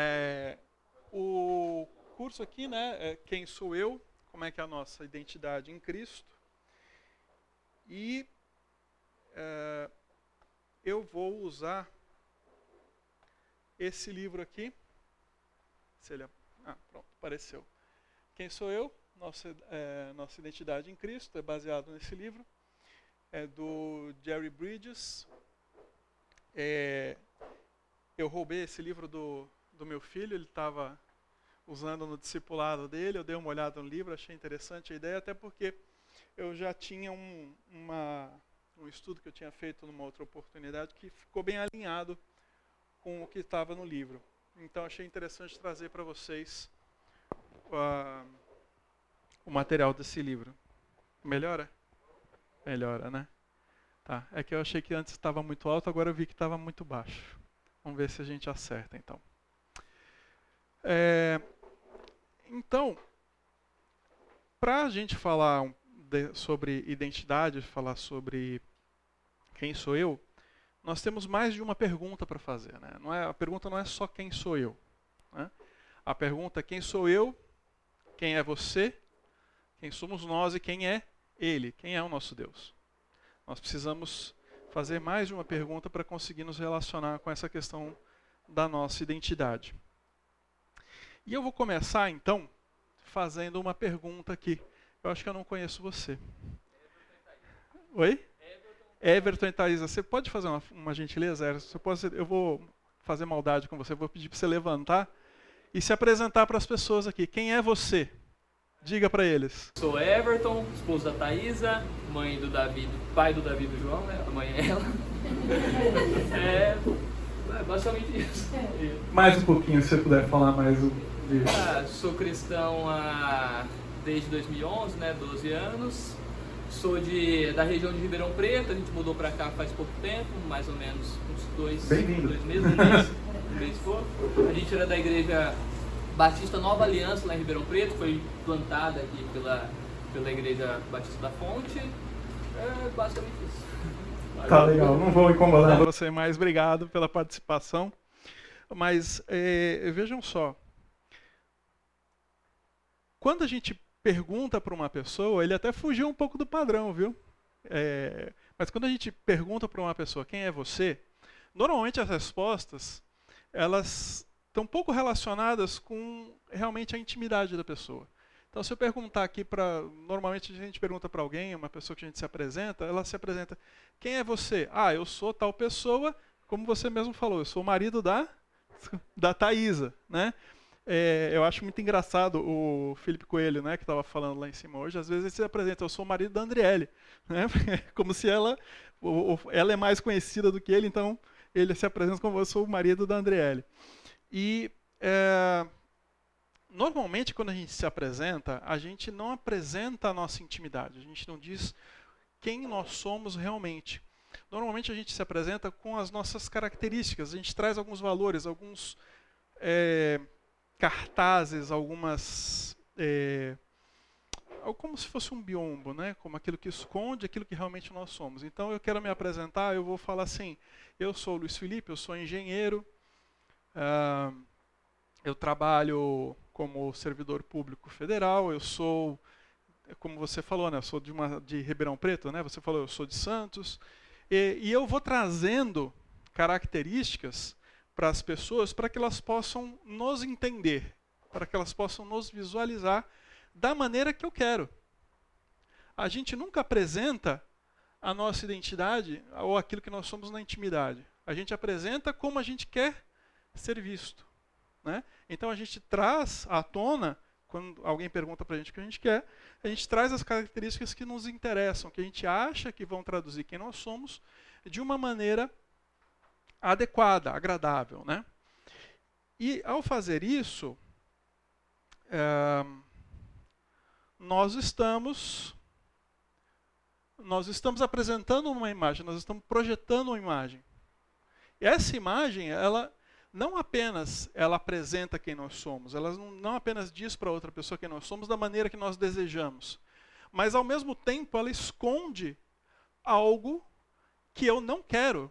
É, o curso aqui, né, é Quem Sou Eu, como é que é a nossa identidade em Cristo. E é, eu vou usar esse livro aqui. Se ele, ah, pronto, apareceu. Quem sou eu? Nossa, é, nossa identidade em Cristo é baseado nesse livro. É do Jerry Bridges. É, eu roubei esse livro do, do meu filho, ele estava usando no discipulado dele, eu dei uma olhada no livro, achei interessante a ideia, até porque eu já tinha um, uma, um estudo que eu tinha feito numa outra oportunidade que ficou bem alinhado com o que estava no livro. Então achei interessante trazer para vocês uh, o material desse livro. Melhora? Melhora, né? Tá. É que eu achei que antes estava muito alto, agora eu vi que estava muito baixo. Vamos ver se a gente acerta então. É, então, para a gente falar de, sobre identidade, falar sobre quem sou eu, nós temos mais de uma pergunta para fazer. Né? Não é, a pergunta não é só quem sou eu. Né? A pergunta é quem sou eu, quem é você, quem somos nós e quem é Ele, quem é o nosso Deus. Nós precisamos fazer mais de uma pergunta para conseguir nos relacionar com essa questão da nossa identidade. E eu vou começar então fazendo uma pergunta aqui. Eu acho que eu não conheço você. Oi? Everton e Thaisa, você pode fazer uma, uma gentileza? Você pode, eu vou fazer maldade com você, vou pedir para você levantar e se apresentar para as pessoas aqui. Quem é você? Diga para eles. Sou Everton, esposo da Thaisa, mãe do Davi, pai do Davi do João, né? A mãe é ela. é, é basicamente isso. Mais um pouquinho, se você puder falar mais um. Ah, sou cristão há, desde 2011, né? 12 anos. Sou de, da região de Ribeirão Preto, a gente mudou para cá faz pouco tempo, mais ou menos uns dois, dois meses, um mês, um mês A gente era da igreja Batista Nova Aliança lá em Ribeirão Preto, foi plantada aqui pela, pela Igreja Batista da Fonte. É basicamente isso. Tá legal, não vou incomodar você mais, obrigado pela participação. Mas é, vejam só, quando a gente pergunta para uma pessoa, ele até fugiu um pouco do padrão, viu? É, mas quando a gente pergunta para uma pessoa quem é você, normalmente as respostas elas estão pouco relacionadas com realmente a intimidade da pessoa. Então, se eu perguntar aqui para. Normalmente a gente pergunta para alguém, uma pessoa que a gente se apresenta, ela se apresenta: Quem é você? Ah, eu sou tal pessoa, como você mesmo falou, eu sou o marido da, da Thaisa. Né? É, eu acho muito engraçado o Felipe Coelho, né, que estava falando lá em cima hoje. Às vezes ele se apresenta: Eu sou o marido da Andriele. Né? Como se ela, ela é mais conhecida do que ele, então ele se apresenta como eu sou o marido da Andriele. E é, normalmente quando a gente se apresenta, a gente não apresenta a nossa intimidade, a gente não diz quem nós somos realmente. Normalmente a gente se apresenta com as nossas características, a gente traz alguns valores, alguns é, cartazes, algumas. É, como se fosse um biombo, né? como aquilo que esconde aquilo que realmente nós somos. Então eu quero me apresentar, eu vou falar assim: eu sou Luiz Felipe, eu sou engenheiro, Uh, eu trabalho como servidor público federal, eu sou, como você falou, né, eu sou de, uma, de Ribeirão Preto, né, você falou, eu sou de Santos, e, e eu vou trazendo características para as pessoas para que elas possam nos entender, para que elas possam nos visualizar da maneira que eu quero. A gente nunca apresenta a nossa identidade ou aquilo que nós somos na intimidade. A gente apresenta como a gente quer ser visto. Né? Então a gente traz à tona, quando alguém pergunta para a gente o que a gente quer, a gente traz as características que nos interessam, que a gente acha que vão traduzir quem nós somos, de uma maneira adequada, agradável. Né? E ao fazer isso, é, nós estamos nós estamos apresentando uma imagem, nós estamos projetando uma imagem. E essa imagem, ela não apenas ela apresenta quem nós somos, ela não, não apenas diz para outra pessoa quem nós somos da maneira que nós desejamos, mas ao mesmo tempo ela esconde algo que eu não quero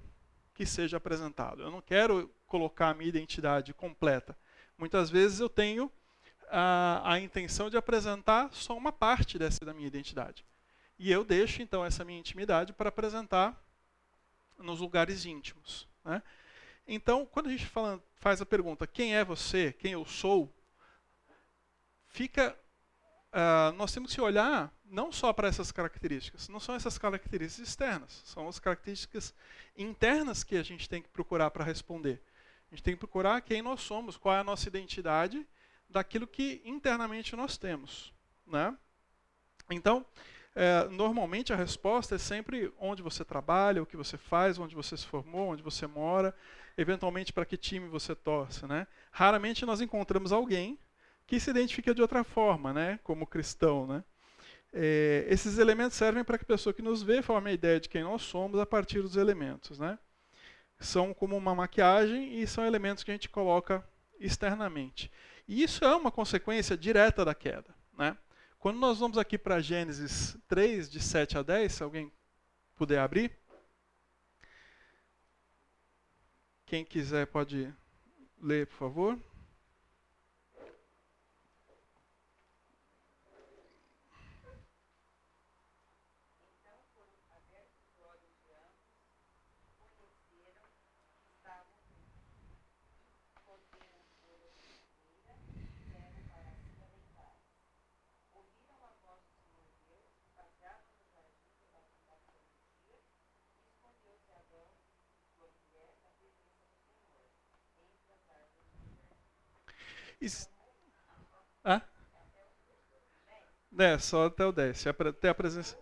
que seja apresentado. Eu não quero colocar a minha identidade completa. Muitas vezes eu tenho a, a intenção de apresentar só uma parte dessa da minha identidade. E eu deixo então essa minha intimidade para apresentar nos lugares íntimos. Né? Então, quando a gente fala, faz a pergunta quem é você, quem eu sou, fica uh, nós temos que olhar não só para essas características, não são essas características externas, são as características internas que a gente tem que procurar para responder. A gente tem que procurar quem nós somos, qual é a nossa identidade daquilo que internamente nós temos. Né? Então, é, normalmente a resposta é sempre onde você trabalha, o que você faz, onde você se formou, onde você mora, eventualmente para que time você torce. Né? Raramente nós encontramos alguém que se identifica de outra forma, né? como cristão. Né? É, esses elementos servem para que a pessoa que nos vê forme a ideia de quem nós somos a partir dos elementos. Né? São como uma maquiagem e são elementos que a gente coloca externamente. E isso é uma consequência direta da queda. Né? Quando nós vamos aqui para Gênesis 3, de 7 a 10, se alguém puder abrir. Quem quiser pode ler, por favor. Ah? É, só até o 10. Até a presença.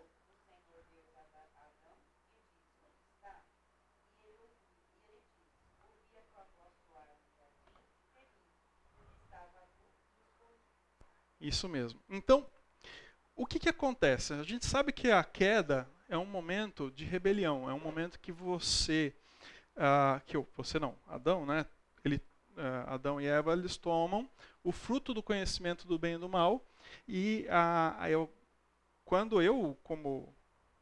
Isso mesmo. Então, o que, que acontece? A gente sabe que a queda é um momento de rebelião, é um momento que você, uh, que eu, você não, Adão, né? Ele Adão e Eva, eles tomam o fruto do conhecimento do bem e do mal. E a, eu, quando eu, como,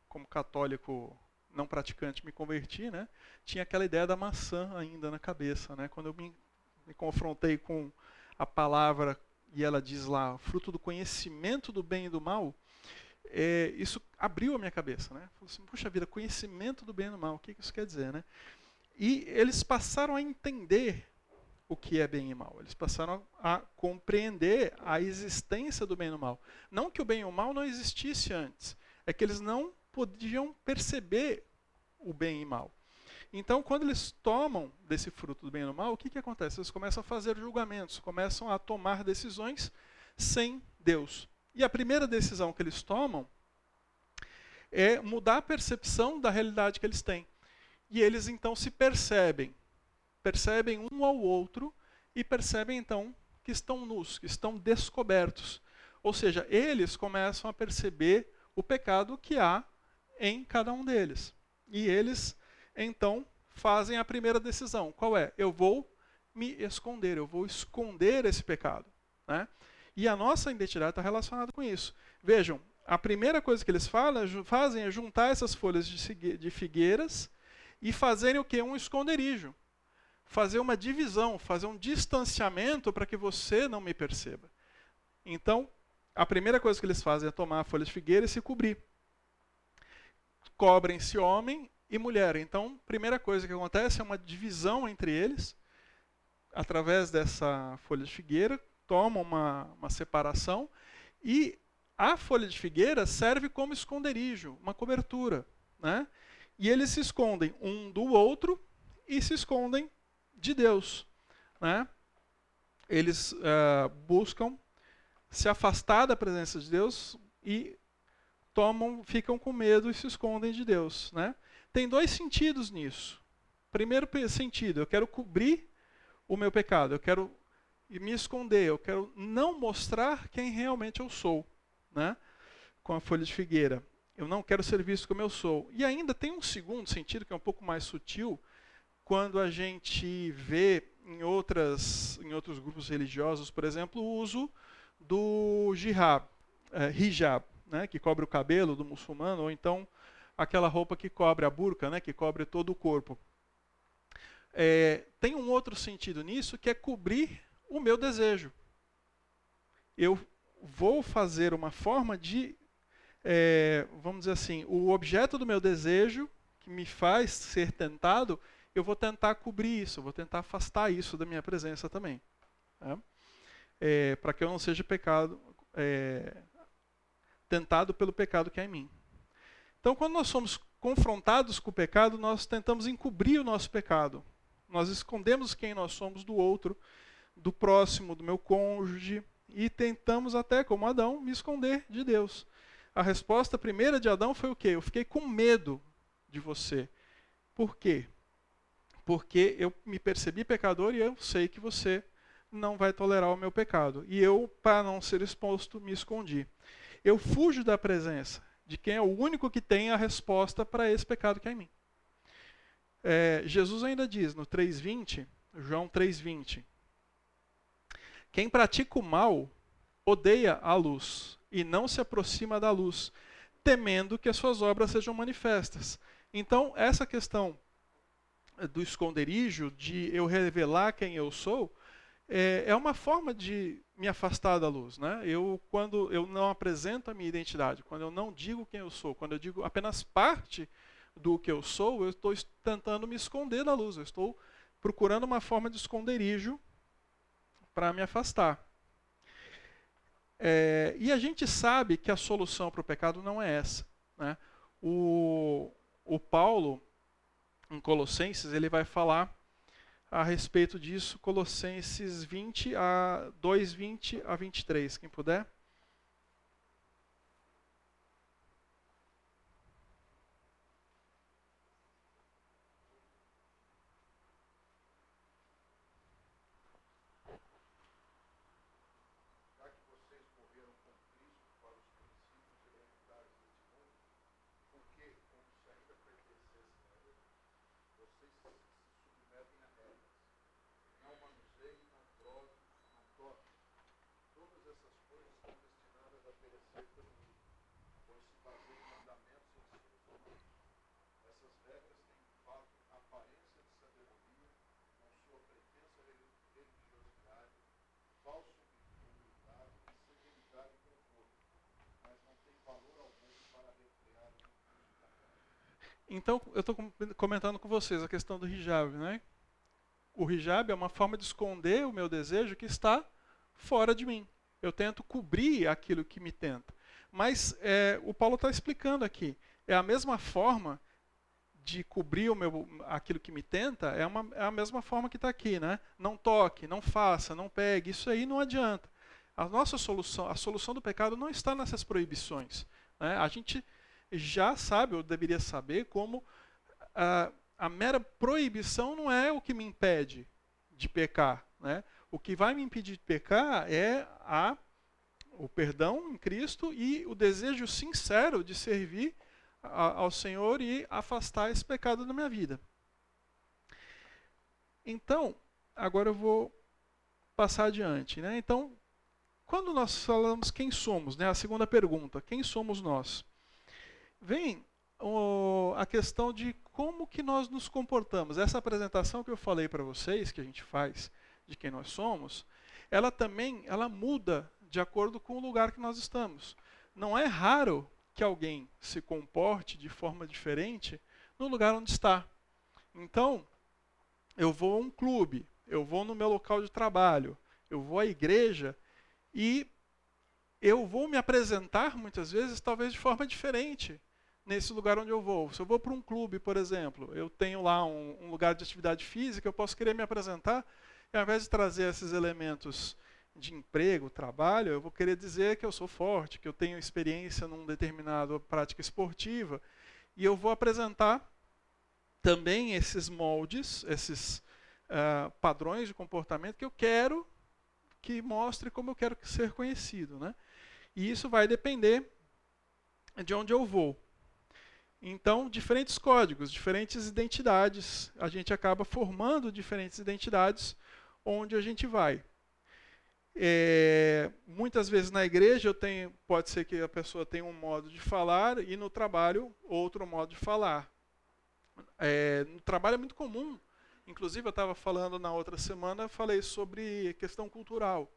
como católico não praticante, me converti, né, tinha aquela ideia da maçã ainda na cabeça. Né? Quando eu me, me confrontei com a palavra e ela diz lá, fruto do conhecimento do bem e do mal, é, isso abriu a minha cabeça. Né? Falei assim, puxa vida, conhecimento do bem e do mal, o que isso quer dizer? Né? E eles passaram a entender o que é bem e mal. Eles passaram a compreender a existência do bem e do mal. Não que o bem e o mal não existisse antes, é que eles não podiam perceber o bem e mal. Então, quando eles tomam desse fruto do bem e do mal, o que, que acontece? Eles começam a fazer julgamentos, começam a tomar decisões sem Deus. E a primeira decisão que eles tomam é mudar a percepção da realidade que eles têm. E eles então se percebem percebem um ao outro e percebem então que estão nus, que estão descobertos. Ou seja, eles começam a perceber o pecado que há em cada um deles. E eles então fazem a primeira decisão. Qual é? Eu vou me esconder, eu vou esconder esse pecado. Né? E a nossa identidade está relacionada com isso. Vejam, a primeira coisa que eles falam, fazem é juntar essas folhas de figueiras e fazerem o que? Um esconderijo fazer uma divisão, fazer um distanciamento para que você não me perceba. Então, a primeira coisa que eles fazem é tomar a folha de figueira e se cobrir. Cobrem-se homem e mulher. Então, primeira coisa que acontece é uma divisão entre eles, através dessa folha de figueira, tomam uma, uma separação, e a folha de figueira serve como esconderijo, uma cobertura. Né? E eles se escondem um do outro e se escondem de Deus. Né? Eles uh, buscam se afastar da presença de Deus e tomam, ficam com medo e se escondem de Deus. Né? Tem dois sentidos nisso. Primeiro sentido, eu quero cobrir o meu pecado, eu quero me esconder, eu quero não mostrar quem realmente eu sou, né? com a folha de figueira. Eu não quero ser visto como eu sou. E ainda tem um segundo sentido que é um pouco mais sutil, quando a gente vê em, outras, em outros grupos religiosos, por exemplo, o uso do jihab, é, hijab, né, que cobre o cabelo do muçulmano, ou então aquela roupa que cobre a burca, né, que cobre todo o corpo. É, tem um outro sentido nisso, que é cobrir o meu desejo. Eu vou fazer uma forma de, é, vamos dizer assim, o objeto do meu desejo, que me faz ser tentado, eu vou tentar cobrir isso, vou tentar afastar isso da minha presença também. Tá? É, Para que eu não seja pecado, é, tentado pelo pecado que é em mim. Então, quando nós somos confrontados com o pecado, nós tentamos encobrir o nosso pecado. Nós escondemos quem nós somos do outro, do próximo, do meu cônjuge, e tentamos até, como Adão, me esconder de Deus. A resposta primeira de Adão foi o quê? Eu fiquei com medo de você. Por quê? Porque eu me percebi pecador e eu sei que você não vai tolerar o meu pecado. E eu, para não ser exposto, me escondi. Eu fujo da presença de quem é o único que tem a resposta para esse pecado que é em mim. É, Jesus ainda diz no 3,20, João 3,20: Quem pratica o mal odeia a luz e não se aproxima da luz, temendo que as suas obras sejam manifestas. Então, essa questão do esconderijo, de eu revelar quem eu sou, é, é uma forma de me afastar da luz. Né? Eu, quando eu não apresento a minha identidade, quando eu não digo quem eu sou, quando eu digo apenas parte do que eu sou, eu estou tentando me esconder da luz, eu estou procurando uma forma de esconderijo para me afastar. É, e a gente sabe que a solução para o pecado não é essa. Né? O, o Paulo, em Colossenses, ele vai falar a respeito disso, Colossenses 20 a 2, 20 a 23, quem puder. Então, eu estou comentando com vocês a questão do hijab, né? O hijab é uma forma de esconder o meu desejo que está fora de mim. Eu tento cobrir aquilo que me tenta. Mas é, o Paulo está explicando aqui. É a mesma forma de cobrir o meu, aquilo que me tenta, é, uma, é a mesma forma que está aqui, né? Não toque, não faça, não pegue. Isso aí não adianta. A nossa solução, a solução do pecado não está nessas proibições. Né? A gente já sabe, ou deveria saber, como a, a mera proibição não é o que me impede de pecar. Né? O que vai me impedir de pecar é a, o perdão em Cristo e o desejo sincero de servir a, ao Senhor e afastar esse pecado da minha vida. Então, agora eu vou passar adiante. Né? Então, quando nós falamos quem somos, né? a segunda pergunta, quem somos nós? Vem o, a questão de como que nós nos comportamos. Essa apresentação que eu falei para vocês, que a gente faz de quem nós somos, ela também ela muda de acordo com o lugar que nós estamos. Não é raro que alguém se comporte de forma diferente no lugar onde está. Então, eu vou a um clube, eu vou no meu local de trabalho, eu vou à igreja e eu vou me apresentar muitas vezes talvez de forma diferente nesse lugar onde eu vou. Se eu vou para um clube, por exemplo, eu tenho lá um, um, lugar de atividade física, eu posso querer me apresentar, e ao invés de trazer esses elementos de emprego, trabalho, eu vou querer dizer que eu sou forte, que eu tenho experiência num determinado prática esportiva, e eu vou apresentar também esses moldes, esses uh, padrões de comportamento que eu quero que mostre como eu quero ser conhecido, né? E isso vai depender de onde eu vou. Então, diferentes códigos, diferentes identidades, a gente acaba formando diferentes identidades onde a gente vai. É, muitas vezes na igreja eu tenho, pode ser que a pessoa tenha um modo de falar e no trabalho outro modo de falar. É, no trabalho é muito comum Inclusive, eu estava falando na outra semana, falei sobre questão cultural.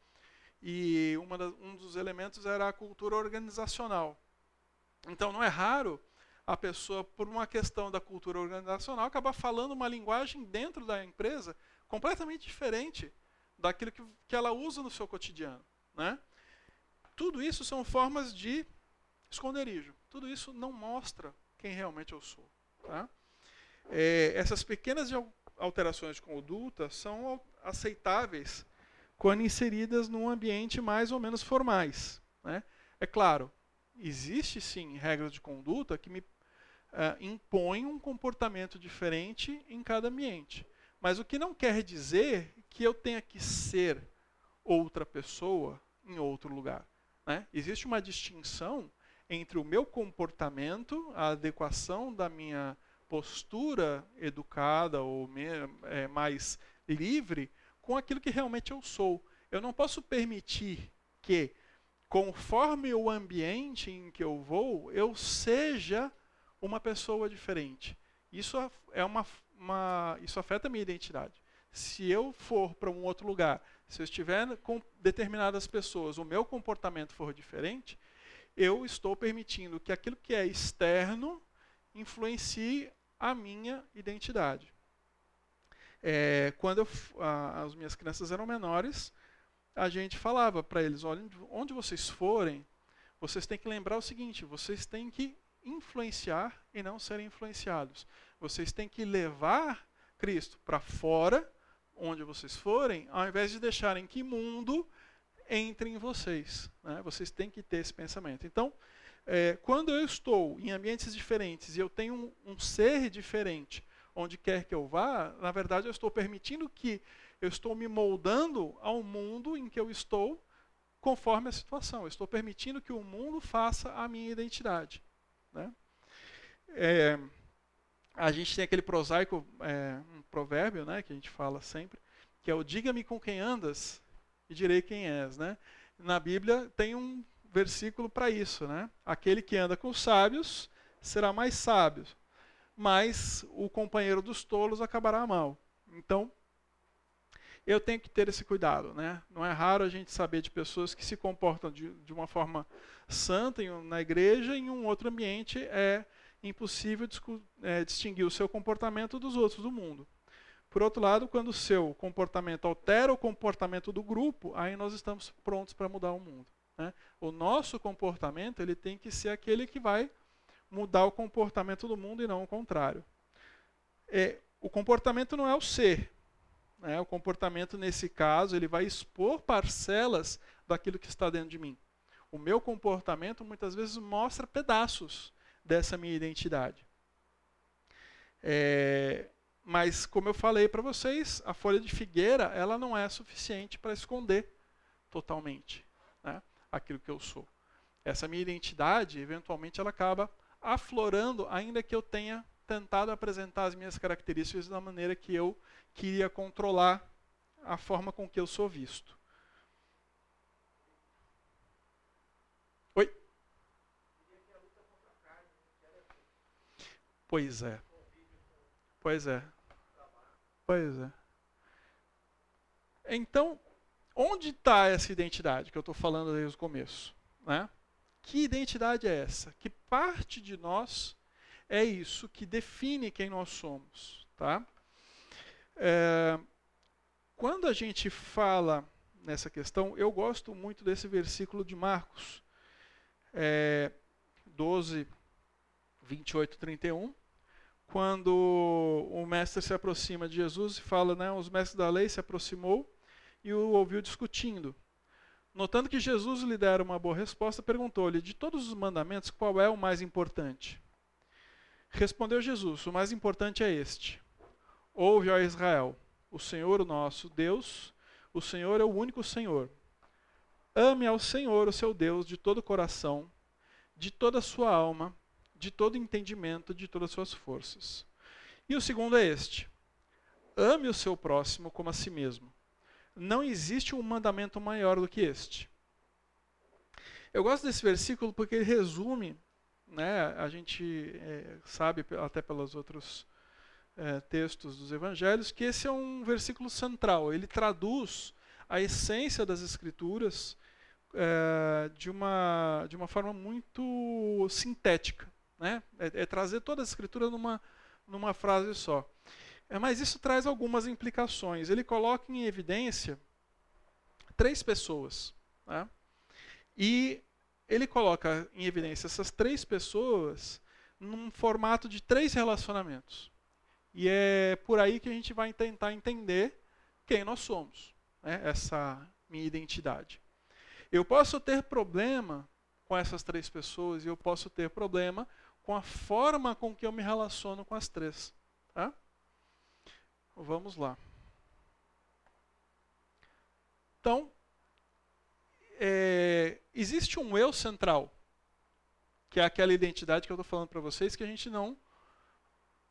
E da, um dos elementos era a cultura organizacional. Então, não é raro a pessoa, por uma questão da cultura organizacional, acabar falando uma linguagem dentro da empresa completamente diferente daquilo que, que ela usa no seu cotidiano. Né? Tudo isso são formas de esconderijo. Tudo isso não mostra quem realmente eu sou. Tá? É, essas pequenas alterações de conduta são aceitáveis quando inseridas num ambiente mais ou menos formais. Né? É claro, existe sim regras de conduta que me uh, impõem um comportamento diferente em cada ambiente. Mas o que não quer dizer que eu tenha que ser outra pessoa em outro lugar. Né? Existe uma distinção entre o meu comportamento, a adequação da minha postura educada ou é, mais livre com aquilo que realmente eu sou. Eu não posso permitir que, conforme o ambiente em que eu vou, eu seja uma pessoa diferente. Isso é uma, uma isso afeta a minha identidade. Se eu for para um outro lugar, se eu estiver com determinadas pessoas, o meu comportamento for diferente, eu estou permitindo que aquilo que é externo influencie a minha identidade. É, quando eu, a, as minhas crianças eram menores, a gente falava para eles: olha, onde vocês forem, vocês têm que lembrar o seguinte: vocês têm que influenciar e não serem influenciados. Vocês têm que levar Cristo para fora, onde vocês forem, ao invés de deixarem que mundo entre em vocês. Né? Vocês têm que ter esse pensamento. Então, é, quando eu estou em ambientes diferentes e eu tenho um, um, ser diferente, onde quer que eu vá, na verdade eu estou permitindo que eu estou me moldando ao mundo em que eu estou, conforme a situação. Eu estou permitindo que o mundo faça a minha identidade. Né? É, a gente tem aquele prosaico, é, um provérbio, né, que a gente fala sempre, que é o diga-me com quem andas e direi quem és. Né? Na Bíblia tem um versículo para isso, né? Aquele que anda com os sábios será mais sábio, mas o companheiro dos tolos acabará mal. Então, eu tenho que ter esse cuidado, né? Não é raro a gente saber de pessoas que se comportam de, de uma forma santa em, na igreja, em um outro ambiente é impossível é, distinguir o seu comportamento dos outros do mundo. Por outro lado, quando o seu comportamento altera o comportamento do grupo, aí nós estamos prontos para mudar o mundo. Né? O nosso comportamento ele tem que ser aquele que vai mudar o comportamento do mundo e não o contrário. É, o comportamento não é o ser. Né? O comportamento, nesse caso, ele vai expor parcelas daquilo que está dentro de mim. O meu comportamento muitas vezes mostra pedaços dessa minha identidade. É, mas, como eu falei para vocês, a folha de figueira ela não é suficiente para esconder totalmente. Né? aquilo que eu sou. Essa minha identidade, eventualmente, ela acaba aflorando, ainda que eu tenha tentado apresentar as minhas características da maneira que eu queria controlar a forma com que eu sou visto. Oi? Pois é. Pois é. Pois é. Então, Onde está essa identidade que eu estou falando desde o começo? Né? Que identidade é essa? Que parte de nós é isso que define quem nós somos? Tá? É, quando a gente fala nessa questão, eu gosto muito desse versículo de Marcos é, 12, 28, 31, quando o mestre se aproxima de Jesus e fala, né, os mestres da lei se aproximou e o ouviu discutindo. Notando que Jesus lhe dera uma boa resposta, perguntou-lhe: De todos os mandamentos, qual é o mais importante? Respondeu Jesus: O mais importante é este: Ouve, ó Israel, o Senhor, o nosso Deus, o Senhor é o único Senhor. Ame ao Senhor, o seu Deus, de todo o coração, de toda a sua alma, de todo entendimento, de todas as suas forças. E o segundo é este: Ame o seu próximo como a si mesmo não existe um mandamento maior do que este. Eu gosto desse versículo porque ele resume, né, a gente é, sabe até pelos outros é, textos dos evangelhos, que esse é um versículo central. Ele traduz a essência das escrituras é, de, uma, de uma forma muito sintética. Né? É, é, trazer toda a escritura numa, numa frase só. É, mas isso traz algumas implicações. Ele coloca em evidência três pessoas. Né? E ele coloca em evidência essas três pessoas num formato de três relacionamentos. E é por aí que a gente vai tentar entender quem nós somos, né? essa minha identidade. Eu posso ter problema com essas três pessoas e eu posso ter problema com a forma com que eu me relaciono com as três. Tá? Vamos lá. Então, é, existe um eu central, que é aquela identidade que eu estou falando para vocês que a gente não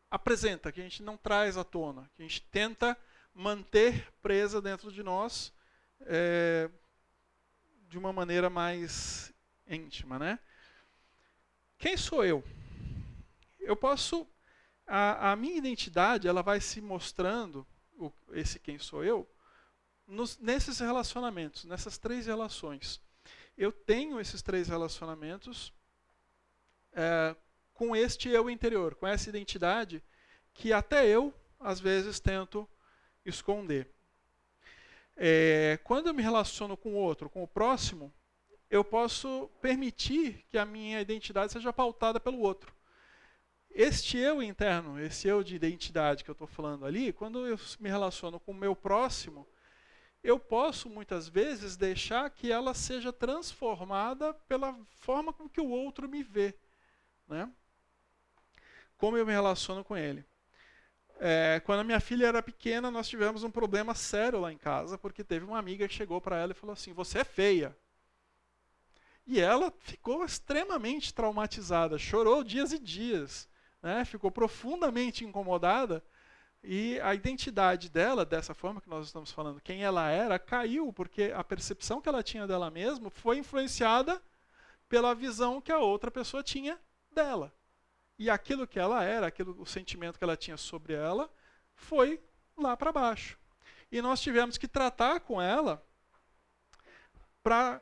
apresenta, que a gente não traz à tona, que a gente tenta manter presa dentro de nós é, de uma maneira mais íntima, né? Quem sou eu? Eu posso a, a minha identidade ela vai se mostrando o, esse quem sou eu nos, nesses relacionamentos, nessas três relações. Eu tenho esses três relacionamentos é, com este eu interior, com essa identidade que até eu, às vezes, tento esconder. É, quando eu me relaciono com o outro, com o próximo, eu posso permitir que a minha identidade seja pautada pelo outro. Este eu interno, esse eu de identidade que eu estou falando ali, quando eu me relaciono com o meu próximo, eu posso muitas vezes deixar que ela seja transformada pela forma com que o outro me vê. Né? Como eu me relaciono com ele. É, quando a minha filha era pequena, nós tivemos um problema sério lá em casa, porque teve uma amiga que chegou para ela e falou assim: Você é feia. E ela ficou extremamente traumatizada, chorou dias e dias, né? ficou profundamente incomodada e a identidade dela, dessa forma que nós estamos falando, quem ela era, caiu, porque a percepção que ela tinha dela mesma foi influenciada pela visão que a outra pessoa tinha dela. E aquilo que ela era, aquilo, o sentimento que ela tinha sobre ela, foi lá para baixo. E nós tivemos que tratar com ela para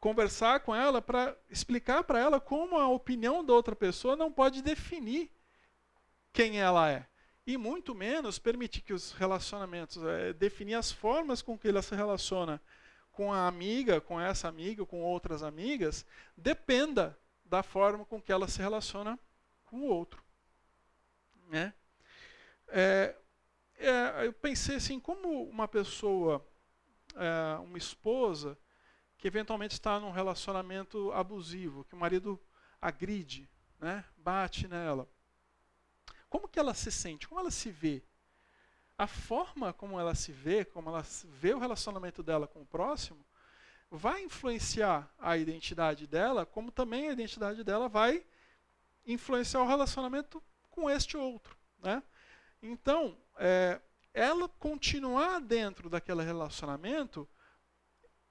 conversar com ela, para explicar para ela como a opinião da outra pessoa não pode definir quem ela é e muito menos permitir que os relacionamentos, é, definir as formas com que ela se relaciona com a amiga, com essa amiga, com outras amigas, dependa da forma com que ela se relaciona o outro. Né? É, é, eu pensei assim, como uma pessoa, é, uma esposa, que eventualmente está num relacionamento abusivo, que o marido agride, né, bate nela, como que ela se sente? Como ela se vê? A forma como ela se vê, como ela vê o relacionamento dela com o próximo, vai influenciar a identidade dela, como também a identidade dela vai influenciar o relacionamento com este outro. Né? Então, é, ela continuar dentro daquele relacionamento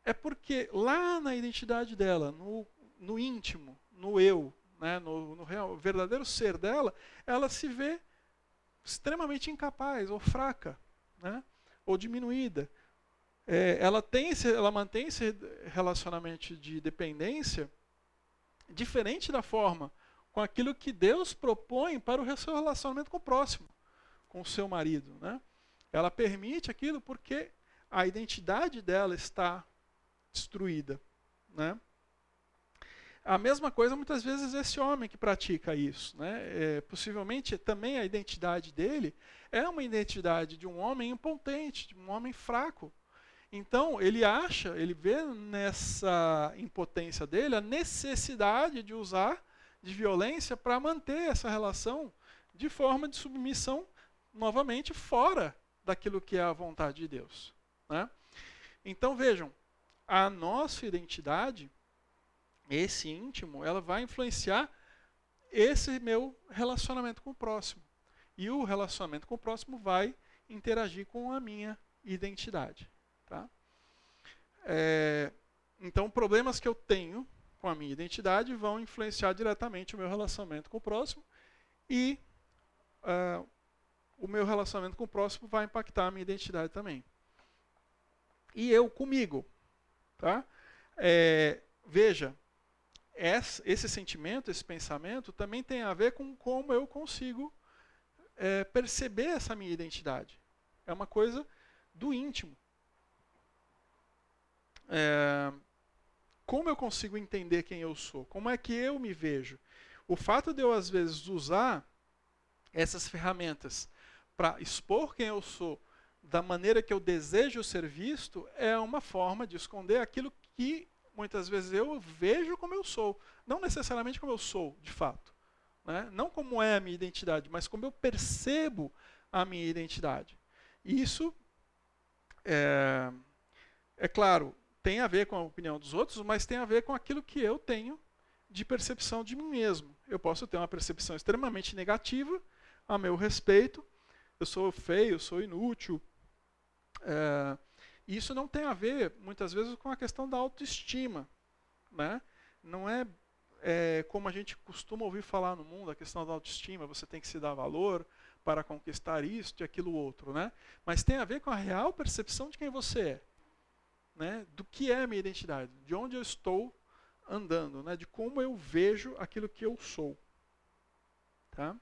é porque lá na identidade dela, no, no íntimo, no eu, né, no, no real, verdadeiro ser dela, ela se vê extremamente incapaz ou fraca, né, ou diminuída. É, ela, tem esse, ela mantém esse relacionamento de dependência diferente da forma com aquilo que Deus propõe para o seu relacionamento com o próximo, com o seu marido. Né? Ela permite aquilo porque a identidade dela está destruída. Né? A mesma coisa, muitas vezes, esse homem que pratica isso. Né? É, possivelmente, também a identidade dele é uma identidade de um homem impotente, de um homem fraco. Então, ele acha, ele vê nessa impotência dele a necessidade de usar de violência para manter essa relação de forma de submissão, novamente, fora daquilo que é a vontade de Deus. Né? Então, vejam, a nossa identidade esse íntimo, ela vai influenciar esse meu relacionamento com o próximo. E o relacionamento com o próximo vai interagir com a minha identidade. Tá? É, então, problemas que eu tenho com a minha identidade vão influenciar diretamente o meu relacionamento com o próximo e uh, o meu relacionamento com o próximo vai impactar a minha identidade também. E eu comigo. Tá? É, veja, esse sentimento, esse pensamento também tem a ver com como eu consigo é, perceber essa minha identidade. É uma coisa do íntimo. É, como eu consigo entender quem eu sou? Como é que eu me vejo? O fato de eu, às vezes, usar essas ferramentas para expor quem eu sou da maneira que eu desejo ser visto é uma forma de esconder aquilo que muitas vezes eu vejo como eu sou. Não necessariamente como eu sou, de fato. Né? Não como é a minha identidade, mas como eu percebo a minha identidade. Isso, é, é claro, tem a ver com a opinião dos outros, mas tem a ver com aquilo que eu tenho de percepção de mim mesmo. Eu posso ter uma percepção extremamente negativa a meu respeito. Eu sou feio, sou inútil. É, isso não tem a ver, muitas vezes, com a questão da autoestima. Né? Não é, é como a gente costuma ouvir falar no mundo, a questão da autoestima, você tem que se dar valor para conquistar isso e aquilo outro. Né? Mas tem a ver com a real percepção de quem você é né, do que é a minha identidade, de onde eu estou andando, né, de como eu vejo aquilo que eu sou. Tá?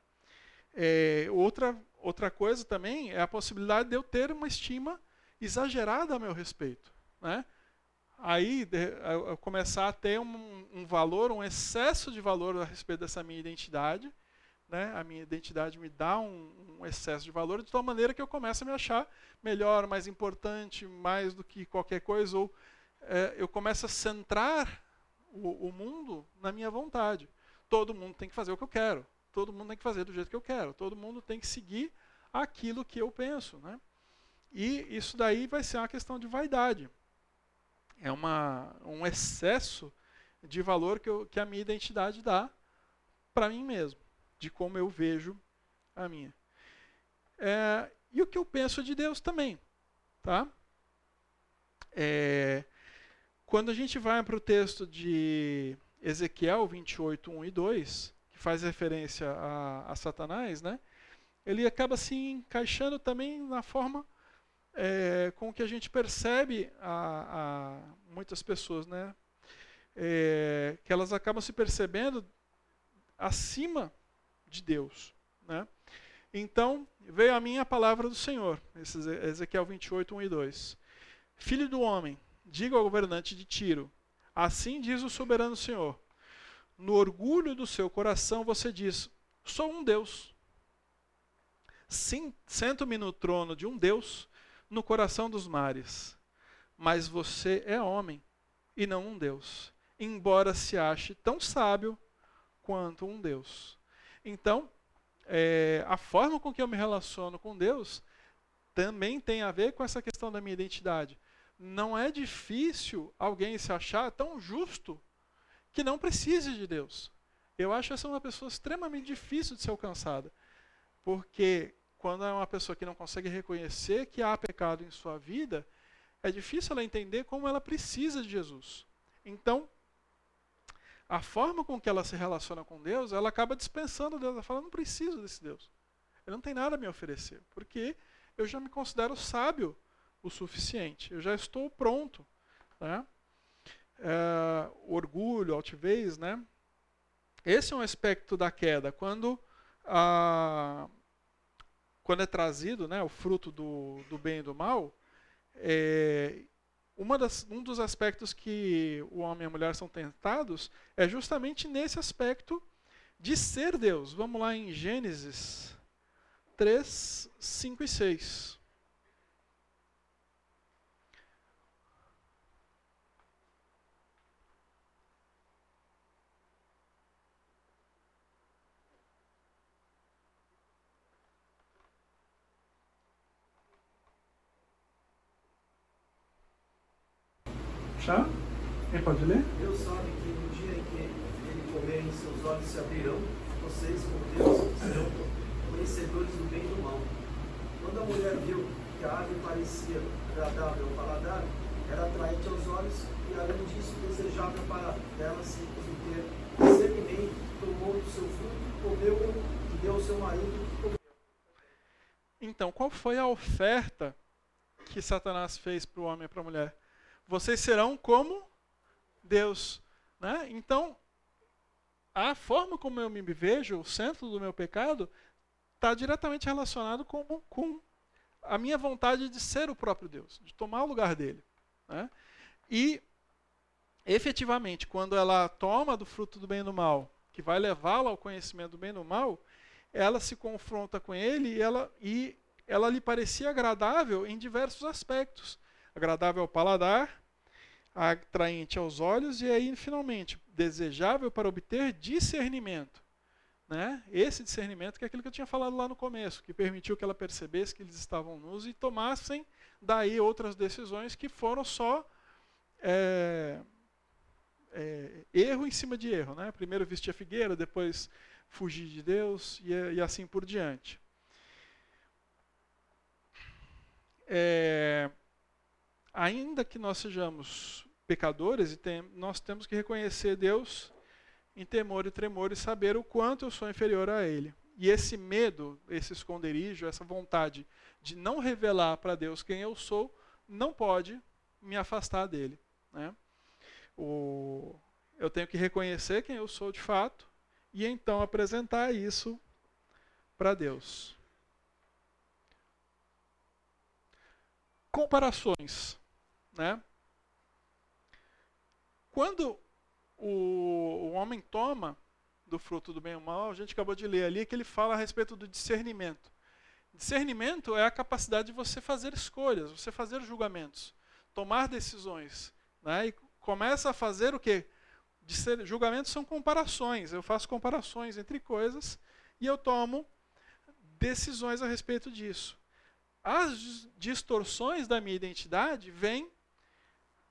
É, outra, outra coisa também é a possibilidade de eu ter uma estima exagerada a meu respeito. Né? Aí de, eu, começar a ter um, um valor, um excesso de valor a respeito dessa minha identidade, né, a minha identidade me dá um, um, excesso de valor, de tal maneira que eu começo a me achar melhor, mais importante, mais do que qualquer coisa, ou é, eu começo a centrar o, o, mundo na minha vontade. Todo mundo tem que fazer o que eu quero, todo mundo tem que fazer do jeito que eu quero, todo mundo tem que seguir aquilo que eu penso. Né? E isso daí vai ser uma questão de vaidade. É uma, um excesso de valor que, eu, que a minha identidade dá para mim mesmo de como eu vejo a minha. É, e o que eu penso de Deus também. Tá? É, quando a gente vai para o texto de Ezequiel 28, 1 e 2, que faz referência a, a Satanás, né, ele acaba se encaixando também na forma é, com que a gente percebe a, a muitas pessoas, né, é, que elas acabam se percebendo acima de Deus. Né? Então, veio a mim a palavra do Senhor, Ezequiel 28, 1 e 2. Filho do homem, diga ao governante de Tiro, assim diz o soberano Senhor, no orgulho do seu coração você diz, sou um Deus. Sento-me no trono de um Deus no coração dos mares. Mas você é homem e não um Deus, embora se ache tão sábio quanto um Deus. Então, é, a forma com que eu me relaciono com Deus também tem a ver com essa questão da minha identidade. Não é difícil alguém se achar tão justo que não precise de Deus. Eu acho essa uma pessoa extremamente difícil de ser alcançada. Porque quando é uma pessoa que não consegue reconhecer que há pecado em sua vida, é difícil ela entender como ela precisa de Jesus. Então, a forma com que ela se relaciona com Deus, ela acaba dispensando Deus. Ela fala, não preciso desse Deus. Ele não tem nada a me oferecer, porque eu já me considero sábio o suficiente. Eu já estou pronto. Né? É, orgulho, altivez, né? Esse é um aspecto da queda. Quando, a, quando é trazido né, o fruto do, do bem e do mal, é, das, um dos aspectos que o homem e a mulher são tentados é justamente nesse aspecto de ser Deus. Vamos lá em Gênesis 3, 5 e 6. Chá? Quem pode ler? Deus sabe que no dia em que ele comer, seus olhos se abrirão, vocês, com Deus, serão conhecedores do bem e do mal. Quando a mulher viu que a ave parecia agradável ao paladar, era atraente aos olhos e, além disso, desejável para ela se obter discernimento, tomou do seu fruto, comeu e deu ao seu marido que comeu. Então, qual foi a oferta que Satanás fez para o homem e para a mulher? Vocês serão como Deus. Né? Então, a forma como eu me vejo, o centro do meu pecado, está diretamente relacionado com, com a minha vontade de ser o próprio Deus, de tomar o lugar dele. Né? E, efetivamente, quando ela toma do fruto do bem e do mal, que vai levá-la ao conhecimento do bem e do mal, ela se confronta com ele e ela, e ela lhe parecia agradável em diversos aspectos. Agradável ao paladar, atraente aos olhos e aí, finalmente, desejável para obter discernimento. Né? Esse discernimento que é aquilo que eu tinha falado lá no começo, que permitiu que ela percebesse que eles estavam nus e tomassem daí outras decisões que foram só é, é, erro em cima de erro. Né? Primeiro vestir a figueira, depois fugir de Deus e, e assim por diante. É, ainda que nós sejamos pecadores, nós temos que reconhecer Deus em temor e tremor e saber o quanto eu sou inferior a Ele. E esse medo, esse esconderijo, essa vontade de não revelar para Deus quem eu sou, não pode me afastar dele. Né? O, eu tenho que reconhecer quem eu sou de fato e então apresentar isso para Deus. Comparações, né? Quando o, o homem toma do fruto do bem e do mal, a gente acabou de ler ali que ele fala a respeito do discernimento. Discernimento é a capacidade de você fazer escolhas, você fazer julgamentos, tomar decisões. Né? E começa a fazer o quê? julgamentos são comparações. Eu faço comparações entre coisas e eu tomo decisões a respeito disso. As distorções da minha identidade vêm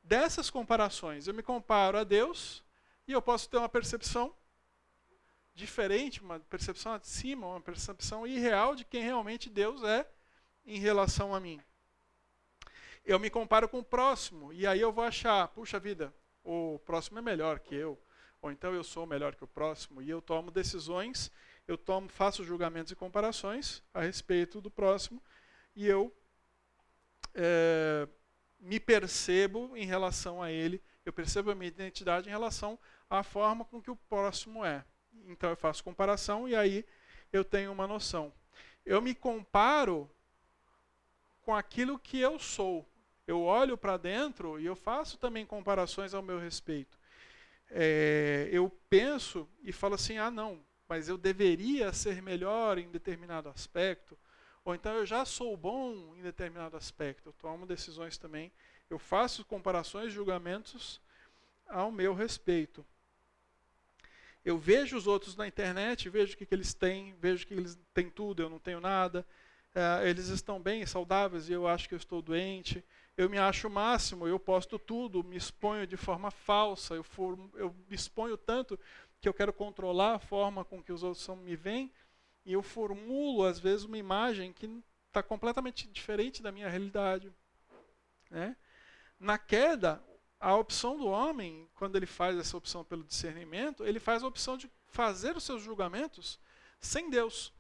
dessas comparações. Eu me comparo a Deus e eu posso ter uma percepção diferente, uma percepção acima, uma percepção irreal de quem realmente Deus é em relação a mim. Eu me comparo com o próximo e aí eu vou achar, puxa vida, o próximo é melhor que eu, ou então eu sou melhor que o próximo e eu tomo decisões, eu tomo, faço julgamentos e comparações a respeito do próximo e eu é, me percebo em relação a ele, eu percebo a minha identidade em relação à forma com que o próximo é. Então eu faço comparação e aí eu tenho uma noção. Eu me comparo com aquilo que eu sou. Eu olho para dentro e eu faço também comparações ao meu respeito. É, eu penso e falo assim: ah, não, mas eu deveria ser melhor em determinado aspecto. Ou então eu já sou bom em determinado aspecto. Eu tomo decisões também. Eu faço comparações, julgamentos ao meu respeito. Eu vejo os outros na internet, vejo o que, que eles têm, vejo que eles têm tudo, eu não tenho nada. É, eles estão bem, saudáveis e eu acho que eu estou doente. Eu me acho o máximo, eu posto tudo, me exponho de forma falsa, eu, for, eu me exponho tanto que eu quero controlar a forma com que os outros me veem e eu formulo, às vezes, uma imagem que está completamente diferente da minha realidade. Né? Na queda, a opção do homem, quando ele faz essa opção pelo discernimento, ele faz a opção de fazer os seus julgamentos sem Deus.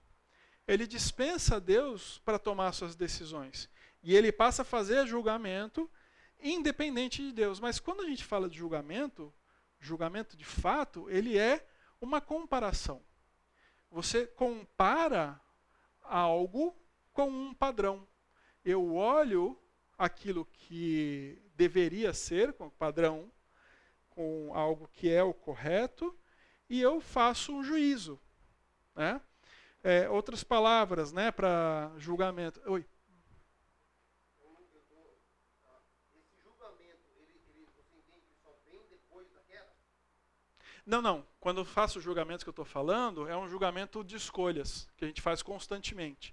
Ele dispensa Deus para tomar suas decisões. E ele passa a fazer julgamento independente de Deus. Mas quando a gente fala de julgamento, julgamento de fato, ele é uma comparação. Você compara algo com um padrão. Eu olho aquilo que deveria ser, com o padrão, com algo que é o correto, e eu faço um juízo. Né? É, outras palavras né, para julgamento. Oi. Não, não. Quando eu faço o julgamento que eu estou falando, é um julgamento de escolhas, que a gente faz constantemente.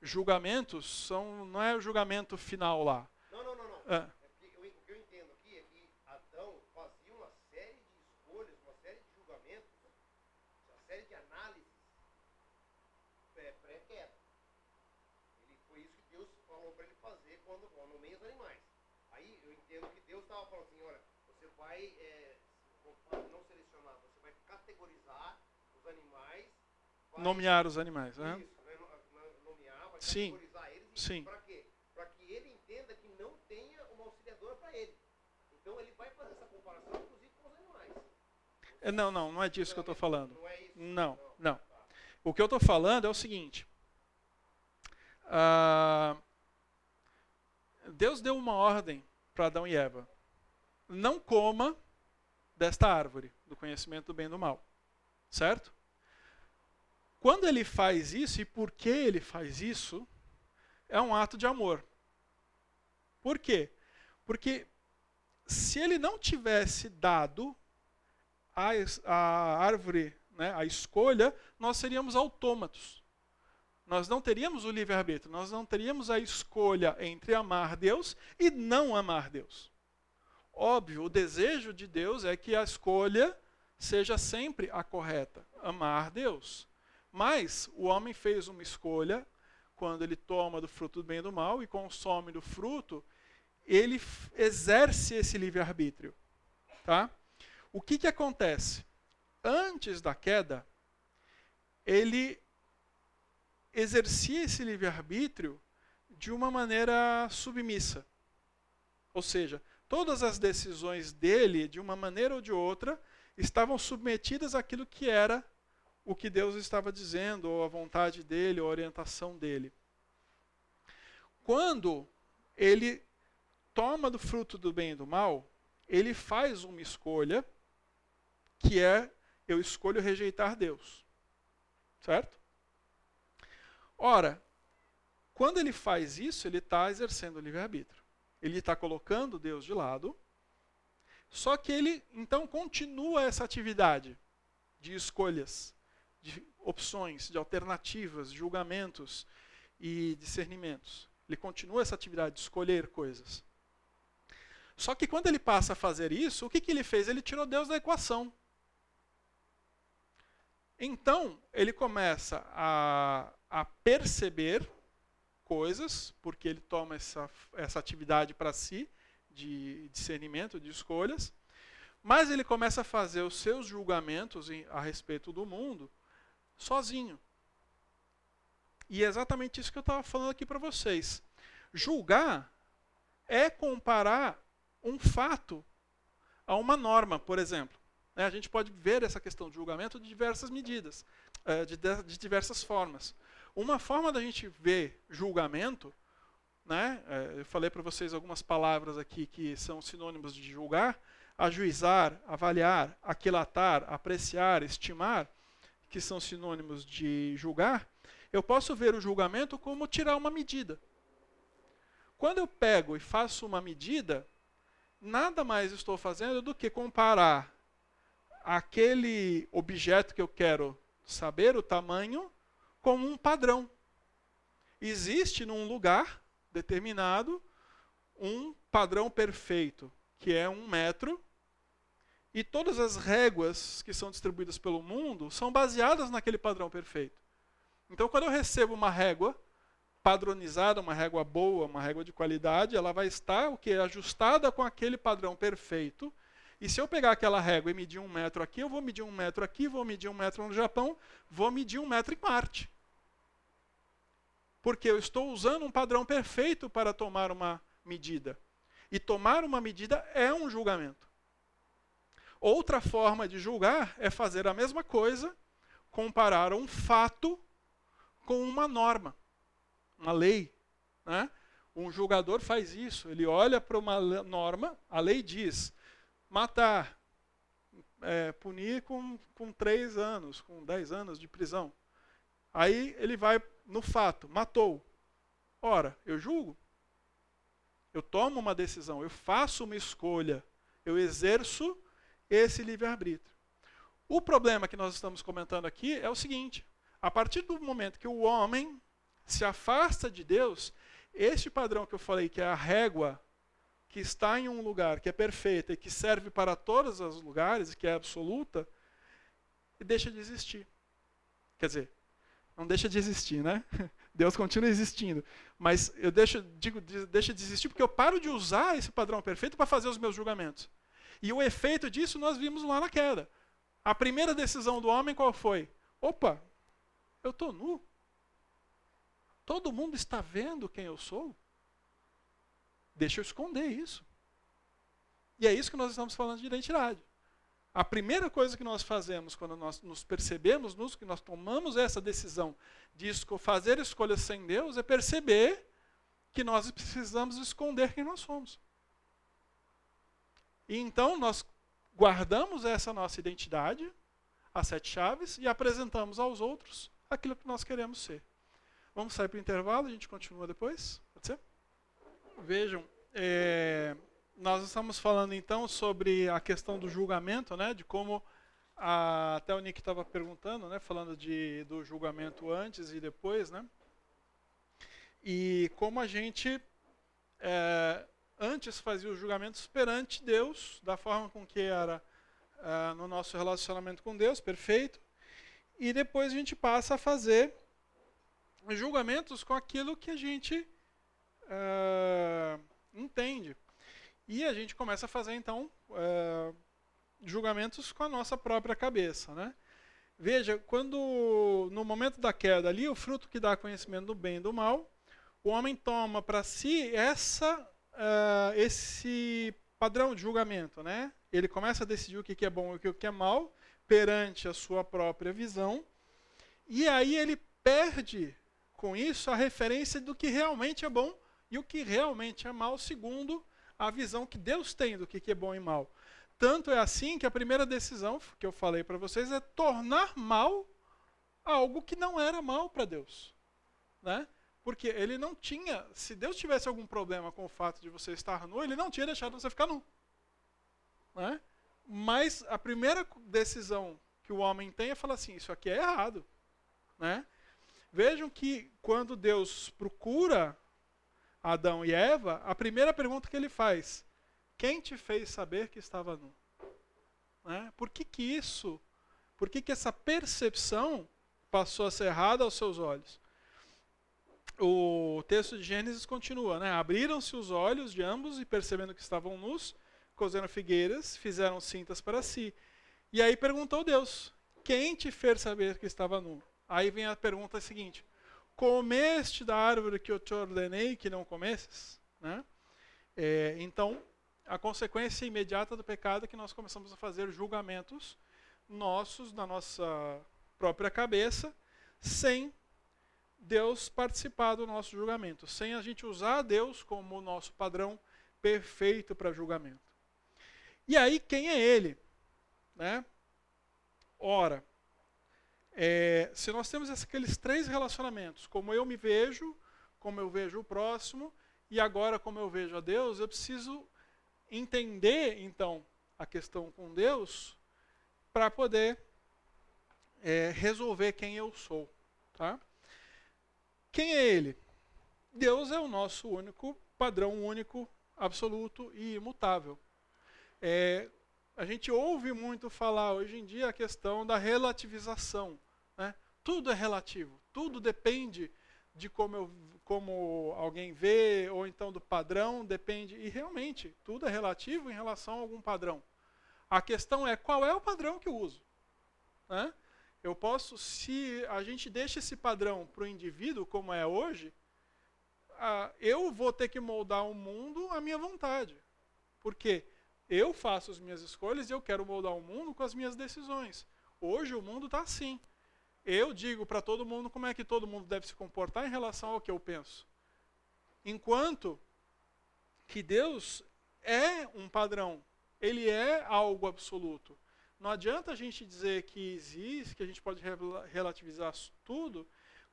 Julgamentos são, não é o julgamento final lá. Não, não, não. não. É. É eu, o que eu entendo aqui é que Adão fazia uma série de escolhas, uma série de julgamentos, uma série de análises pré-queda. Ele, foi isso que Deus falou para ele fazer quando nomeia os animais. Aí eu entendo que Deus estava falando assim, olha, você vai... É, não selecionar, você vai categorizar os animais. Vai... Nomear os animais, né? Isso, né? Nomear, vai Sim. Sim. Para quê? Para que ele entenda que não tenha uma auxiliadora para ele. Então ele vai fazer essa comparação, inclusive com os animais. É, Não, não, não é disso que eu estou falando. Não é isso? Não, não. O que eu estou falando é o seguinte. Ah, Deus deu uma ordem para Adão e Eva. Não coma desta árvore, do conhecimento do bem e do mal. Certo? Quando ele faz isso, e por que ele faz isso, é um ato de amor. Por quê? Porque se ele não tivesse dado a, a árvore, né, a escolha, nós seríamos autômatos. Nós não teríamos o livre-arbítrio, nós não teríamos a escolha entre amar Deus e não amar Deus. Óbvio, o desejo de Deus é que a escolha seja sempre a correta, amar Deus. Mas o homem fez uma escolha quando ele toma do fruto do bem e do mal e consome do fruto, ele exerce esse livre-arbítrio. Tá? O que, que acontece? Antes da queda, ele exercia esse livre-arbítrio de uma maneira submissa. Ou seja, todas as decisões dele, de uma maneira ou de outra, estavam submetidas àquilo que era o que Deus estava dizendo, ou a vontade dele, ou a orientação dele. Quando ele toma do fruto do bem e do mal, ele faz uma escolha que é eu escolho rejeitar Deus. Certo? Ora, quando ele faz isso, ele está exercendo o livre-arbítrio. Ele está colocando Deus de lado, só que ele então continua essa atividade de escolhas, de opções, de alternativas, julgamentos e discernimentos. Ele continua essa atividade de escolher coisas. Só que quando ele passa a fazer isso, o que, que ele fez? Ele tirou Deus da equação. Então, ele começa a, a perceber coisas, porque ele toma essa, essa atividade para si, de discernimento, de escolhas, mas ele começa a fazer os seus julgamentos a respeito do mundo sozinho. E é exatamente isso que eu estava falando aqui para vocês. Julgar é comparar um fato a uma norma, por exemplo. Né, A gente pode ver essa questão de julgamento de diversas medidas, eh, de, diversas formas. Uma forma da gente ver julgamento, né, eh, eu falei para vocês algumas palavras aqui que são sinônimos de julgar, ajuizar, avaliar, aquilatar, apreciar, estimar, que são sinônimos de julgar, eu posso ver o julgamento como tirar uma medida. Quando eu pego e faço uma medida, nada mais estou fazendo do que comparar aquele objeto que eu quero saber o tamanho com um padrão. Existe num lugar determinado um padrão perfeito, que é um metro, e todas as réguas que são distribuídas pelo mundo são baseadas naquele padrão perfeito. Então, quando eu recebo uma régua padronizada, uma régua boa, uma régua de qualidade, ela vai estar o que ajustada com aquele padrão perfeito. E se eu pegar aquela régua e medir um metro aqui, eu vou medir um metro aqui, vou medir um metro no Japão, vou medir um metro em Marte. Porque eu estou usando um padrão perfeito para tomar uma medida. E tomar uma medida é um julgamento. Outra forma de julgar é fazer a mesma coisa, comparar um fato com uma norma, uma lei. Né? Um julgador faz isso, ele olha para uma norma, a lei diz matar, é, punir com, com três anos, com dez anos de prisão. Aí ele vai no fato, matou. Ora, eu julgo. Eu tomo uma decisão, eu faço uma escolha, eu exerço esse livre-arbítrio. O problema que nós estamos comentando aqui é o seguinte: a partir do momento que o homem se afasta de Deus, este padrão que eu falei, que é a régua que está em um lugar que é perfeita e que serve para todos os lugares, que é absoluta, deixa de existir. Quer dizer, não deixa de existir, né? Deus continua existindo. Mas eu deixo, digo, de- deixa de existir porque eu paro de usar esse padrão perfeito para fazer os meus julgamentos. E o efeito disso nós vimos lá na queda. A primeira decisão do homem qual foi? Opa, eu estou nu. Todo mundo está vendo quem eu sou? Deixa eu esconder isso. E é isso que nós estamos falando de identidade. A primeira coisa que nós fazemos quando nós nos percebemos, nos, que nós tomamos essa decisão de fazer escolhas sem Deus, é perceber que nós precisamos esconder quem nós somos. E então nós guardamos essa nossa identidade, as sete chaves, e apresentamos aos outros aquilo que nós queremos ser. Vamos sair para o intervalo, a gente continua depois? Pode ser? Vejam, é, nós estamos falando então sobre a questão do julgamento, né, de como a, até o Nick estava perguntando, né, falando de, do julgamento antes e depois, né, e como a gente é, antes fazia os julgamentos perante Deus, da forma com que era é, no nosso relacionamento com Deus, perfeito, e depois a gente passa a fazer julgamentos com aquilo que a gente é, entende. E a gente começa a fazer, então, é, julgamentos com a nossa própria cabeça. Né? Veja, quando no momento da queda ali, o fruto que dá conhecimento do bem e do mal, o homem toma para si essa, uh, esse padrão de julgamento. Né? Ele começa a decidir o que é bom e o que é mal perante a sua própria visão. E aí ele perde com isso a referência do que realmente é bom e o que realmente é mal, segundo a visão que Deus tem do que é bom e mal. Tanto é assim que a primeira decisão que eu falei para vocês é tornar mal algo que não era mal para Deus. Né? Porque ele não tinha, se Deus tivesse algum problema com o fato de você estar nu, ele não tinha deixado você ficar nu. Né? Mas a primeira decisão que o homem tem é falar assim: isso aqui é errado. Né? Vejam que quando Deus procura Adão e Eva, a primeira pergunta que ele faz: Quem te fez saber que estava nu? Né? Por que, que isso, por que, que essa percepção passou a ser errada aos seus olhos? O texto de Gênesis continua, né? Abriram-se os olhos de ambos e percebendo que estavam nus, cozeram figueiras, fizeram cintas para si. E aí perguntou Deus: Quem te fez saber que estava nu? Aí vem a pergunta seguinte: comeste da árvore que eu te ordenei que não comesses, né? É, então, a consequência imediata do pecado é que nós começamos a fazer julgamentos nossos, na nossa própria cabeça, sem Deus participar do nosso julgamento, sem a gente usar Deus como o nosso padrão perfeito para julgamento. E aí, quem é ele? Né? Ora, é, se nós temos aqueles três relacionamentos, como eu me vejo, como eu vejo o próximo, e agora como eu vejo a Deus, eu preciso entender, então, a questão com Deus para poder é, resolver quem eu sou. Tá? Quem é Ele? Deus é o nosso único padrão único, absoluto e imutável. É, a gente ouve muito falar hoje em dia a questão da relativização. Né? Tudo é relativo, tudo depende de como, eu, como alguém vê, ou então do padrão, depende. E realmente, tudo é relativo em relação a algum padrão. A questão é qual é o padrão que eu uso. Né? Eu posso, se a gente deixa esse padrão para o indivíduo, como é hoje, eu vou ter que moldar o mundo à minha vontade. Porque eu faço as minhas escolhas e eu quero moldar o mundo com as minhas decisões. Hoje o mundo está assim eu digo para todo mundo como é que todo mundo deve se comportar em relação ao que eu penso. Enquanto que Deus é um padrão, ele é algo absoluto. Não adianta a gente dizer que existe, que a gente pode relativizar tudo,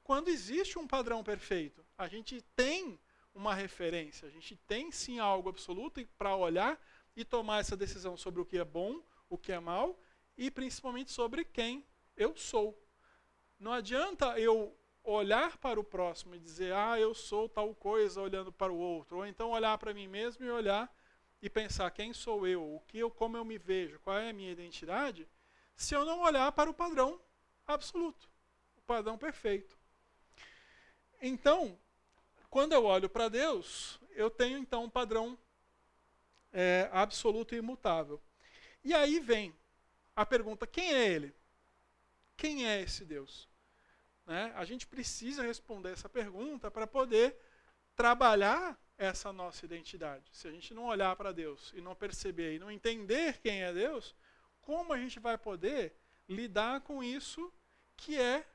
quando existe um padrão perfeito. A gente tem uma referência, a gente tem sim algo absoluto para olhar e tomar essa decisão sobre o que é bom, o que é mal e principalmente sobre quem eu sou. Não adianta eu olhar para o próximo e dizer, ah, eu sou tal coisa olhando para o outro, ou então olhar para mim mesmo e olhar e pensar quem sou eu, o que eu, como eu me vejo, qual é a minha identidade, se eu não olhar para o padrão absoluto, o padrão perfeito. Então, quando eu olho para Deus, eu tenho então um padrão é, absoluto e imutável. E aí vem a pergunta: quem é Ele? Quem é esse Deus? Né? A gente precisa responder essa pergunta para poder trabalhar essa nossa identidade. Se a gente não olhar para Deus e não perceber e não entender quem é Deus, como a gente vai poder lidar com isso que é,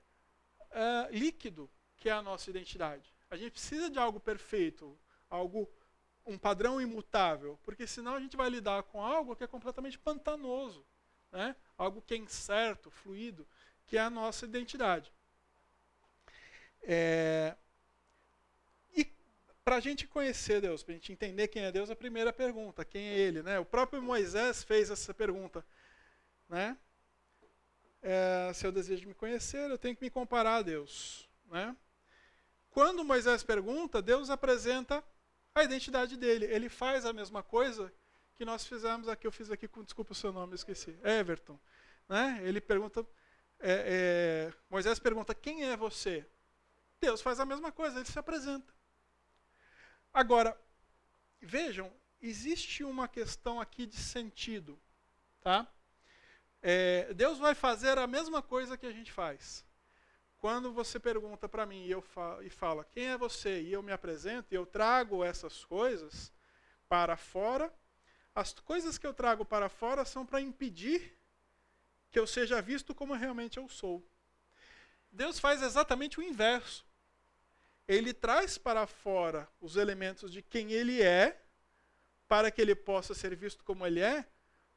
é líquido, que é a nossa identidade? A gente precisa de algo perfeito, algo um padrão imutável, porque senão a gente vai lidar com algo que é completamente pantanoso, né? algo que é incerto, fluido, que é a nossa identidade. É... Para a gente conhecer Deus, para a gente entender quem é Deus, a primeira pergunta, quem é Ele? Né? O próprio Moisés fez essa pergunta. Né? É, se eu desejo me conhecer, eu tenho que me comparar a Deus. Né? Quando Moisés pergunta, Deus apresenta a identidade dele. Ele faz a mesma coisa que nós fizemos aqui. Eu fiz aqui com, desculpa o seu nome, eu esqueci. Everton. Né? Ele pergunta, é, é, Moisés pergunta, quem é você? Deus faz a mesma coisa, ele se apresenta. Agora, vejam, existe uma questão aqui de sentido. Tá? É, Deus vai fazer a mesma coisa que a gente faz. Quando você pergunta para mim e, eu e fala quem é você e eu me apresento e eu trago essas coisas para fora, as coisas que eu trago para fora são para impedir que eu seja visto como realmente eu sou. Deus faz exatamente o inverso. Ele traz para fora os elementos de quem ele é, para que ele possa ser visto como ele é,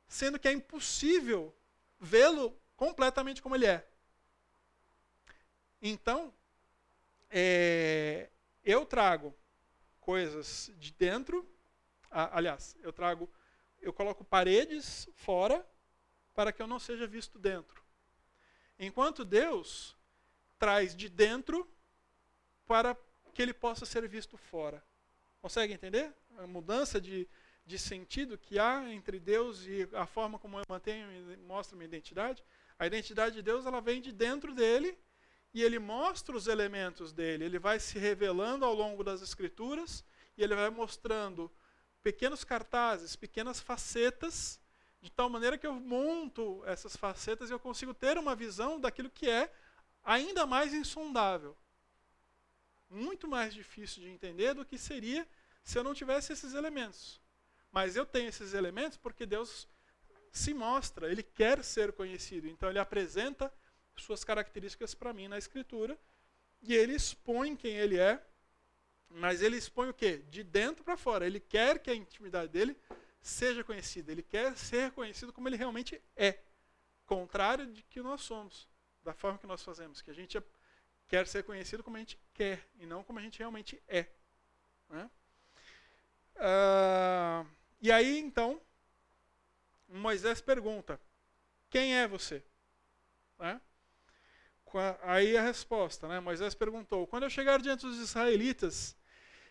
sendo que é impossível vê-lo completamente como ele é. Então, é, eu trago coisas de dentro, aliás, eu trago, eu coloco paredes fora para que eu não seja visto dentro. Enquanto Deus traz de dentro para que ele possa ser visto fora. Consegue entender? A mudança de, de sentido que há entre Deus e a forma como eu mantenho e mostro minha identidade. A identidade de Deus ela vem de dentro dele e ele mostra os elementos dele. Ele vai se revelando ao longo das escrituras e ele vai mostrando pequenos cartazes, pequenas facetas, de tal maneira que eu monto essas facetas e eu consigo ter uma visão daquilo que é ainda mais insondável. Muito mais difícil de entender do que seria se eu não tivesse esses elementos. Mas eu tenho esses elementos porque Deus se mostra, ele quer ser conhecido. Então ele apresenta suas características para mim na escritura e ele expõe quem ele é, mas ele expõe o quê? De dentro para fora. Ele quer que a intimidade dele seja conhecida, ele quer ser conhecido como ele realmente é, contrário de que nós somos, da forma que nós fazemos, que a gente quer ser conhecido como a gente quer e não como a gente realmente é. Né? Uh, e aí então Moisés pergunta: quem é você? Né? Aí a resposta, né? Moisés perguntou: Quando eu chegar diante dos israelitas,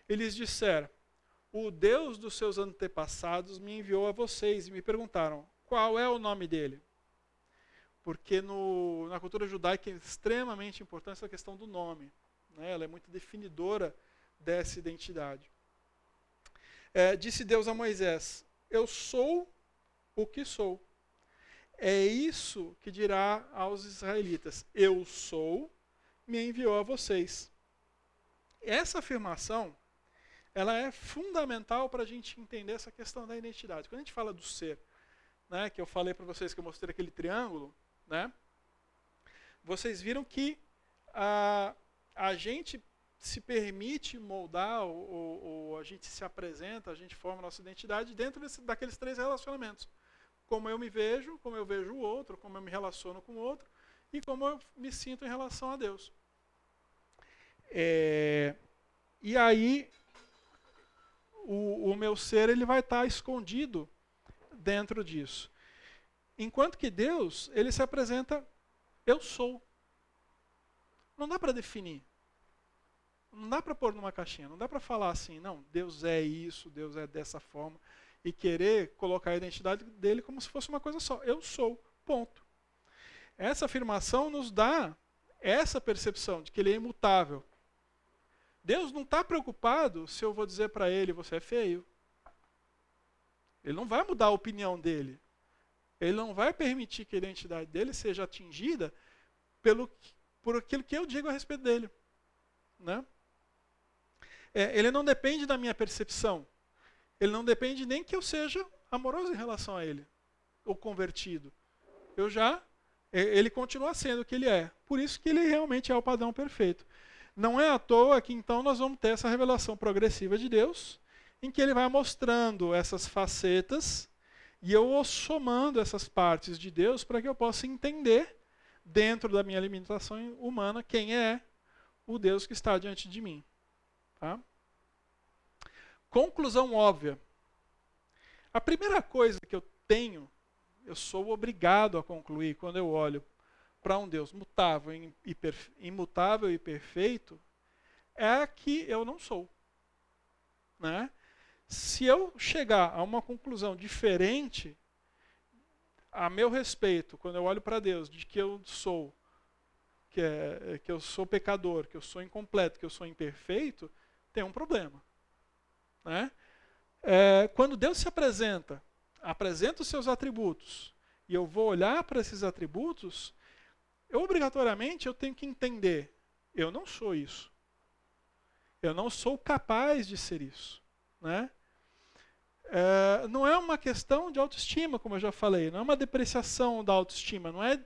eles disseram: O Deus dos seus antepassados me enviou a vocês e me perguntaram: Qual é o nome dele? Porque no, na cultura judaica é extremamente importante essa questão do nome. Né? Ela é muito definidora dessa identidade. É, disse Deus a Moisés: Eu sou o que sou. É isso que dirá aos israelitas: Eu sou, me enviou a vocês. Essa afirmação ela é fundamental para a gente entender essa questão da identidade. Quando a gente fala do ser, né, que eu falei para vocês que eu mostrei aquele triângulo, né, vocês viram que a, a gente se permite moldar, ou, ou, ou, a gente se apresenta, a gente forma a nossa identidade dentro desse, daqueles três relacionamentos como eu me vejo, como eu vejo o outro, como eu me relaciono com o outro e como eu me sinto em relação a Deus. É, e aí o, o, meu ser ele vai estar escondido dentro disso. Enquanto que Deus ele se apresenta eu sou. Não dá para definir. Não dá para pôr numa caixinha. Não dá para falar assim, não, Deus é isso, Deus é dessa forma e querer colocar a identidade dele como se fosse uma coisa só. Eu sou, ponto. Essa afirmação nos dá essa percepção de que ele é imutável. Deus não está preocupado se eu vou dizer para ele você é feio. Ele não vai mudar a opinião dele. Ele não vai permitir que a identidade dele seja atingida pelo, por aquilo que eu digo a respeito dele. Né? É, ele não depende da minha percepção. Ele não depende nem que eu seja amoroso em relação a ele, ou convertido. Eu já, ele continua sendo o que ele é. Por isso que ele realmente é o padrão perfeito. Não é à toa que então nós vamos ter essa revelação progressiva de Deus, em que ele vai mostrando essas facetas e eu somando essas partes de Deus para que eu possa entender, dentro da minha limitação humana, quem é o Deus que está diante de mim. Tá? Conclusão óbvia. A primeira coisa que eu tenho, eu sou obrigado a concluir quando eu olho para um Deus mutável e imutável e perfeito, é que eu não sou. Né? Se eu chegar a uma conclusão diferente a meu respeito, quando eu olho para Deus, de que eu sou que, é, que eu sou pecador, que eu sou incompleto, que eu sou imperfeito, tem um problema. Né? É, quando Deus se apresenta, apresenta os seus atributos, e eu vou olhar para esses atributos, eu obrigatoriamente eu tenho que entender, eu não sou isso. Eu não sou capaz de ser isso. Né? É, não é uma questão de autoestima, como eu já falei, não é uma depreciação da autoestima, não é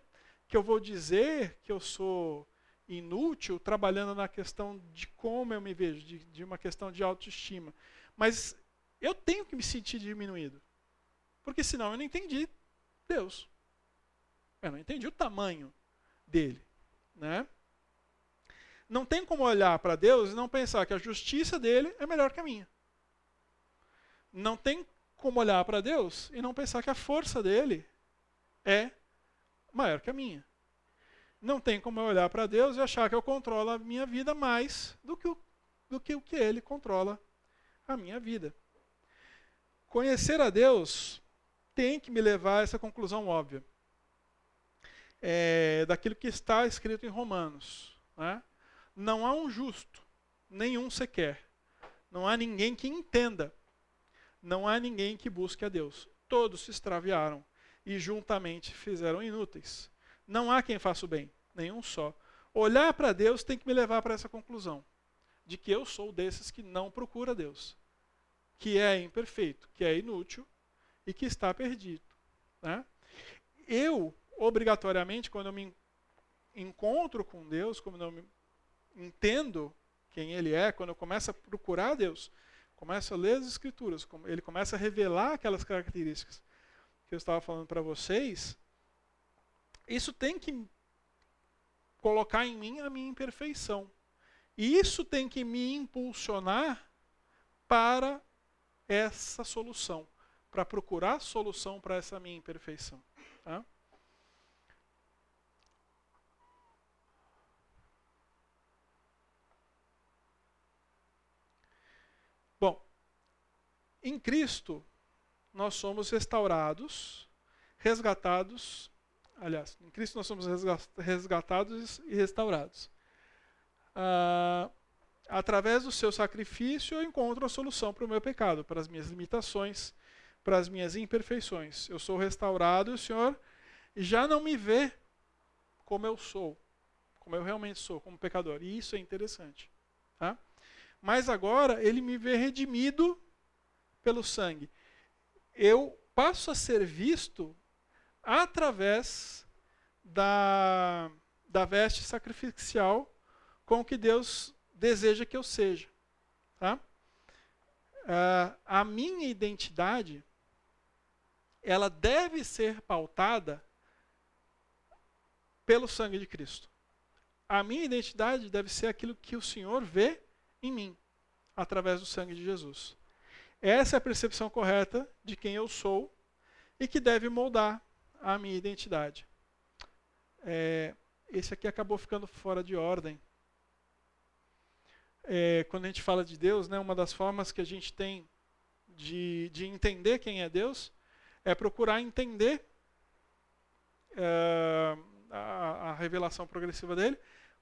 que eu vou dizer que eu sou inútil trabalhando na questão de como eu me vejo, de, de uma questão de autoestima. Mas eu tenho que me sentir diminuído. Porque senão eu não entendi Deus. Eu não entendi o tamanho dele. Né? Não tem como olhar para Deus e não pensar que a justiça dele é melhor que a minha não tem como olhar para Deus e não pensar que a força dele é maior que a minha. Não tem como eu olhar para Deus e achar que eu controlo a minha vida mais do que o, do que, o que ele controla a minha vida. Conhecer a Deus tem que me levar a essa conclusão óbvia. É, daquilo que está escrito em Romanos. Né? Não há um justo, nenhum sequer. Não há ninguém que entenda não há ninguém que busque a Deus. Todos se extraviaram e juntamente fizeram inúteis. Não há quem faça o bem, nenhum só. Olhar para Deus tem que me levar para essa conclusão, de que eu sou desses que não procura Deus, que é imperfeito, que é inútil e que está perdido. Né? Eu, obrigatoriamente, quando eu me encontro com Deus, quando eu entendo quem Ele é, quando eu começo a procurar Deus, começa a ler as escrituras, ele começa a revelar aquelas características que eu estava falando para vocês, isso tem que colocar em mim a minha imperfeição. E isso tem que me impulsionar para essa solução, para procurar solução para essa minha imperfeição. Tá? Em Cristo, nós somos restaurados, resgatados. Aliás, em Cristo nós somos resgatados e restaurados. Ah, através do seu sacrifício, eu encontro a solução para o meu pecado, para as minhas limitações, para as minhas imperfeições. Eu sou restaurado e o Senhor já não me vê como eu sou, como eu realmente sou, como pecador. E isso é interessante. Tá? Mas agora ele me vê redimido pelo sangue. Eu passo a ser visto através da, da veste sacrificial com que Deus deseja que eu seja. Tá? Uh, a minha identidade ela deve ser pautada pelo sangue de Cristo. A minha identidade deve ser aquilo que o Senhor vê em mim, através do sangue de Jesus. Essa é a percepção correta de quem eu sou e que deve moldar a minha identidade. É, esse aqui acabou ficando fora de ordem. É, quando a gente fala de Deus, né, uma das formas que a gente tem de, de entender quem é Deus é procurar entender é, a, a revelação progressiva dele.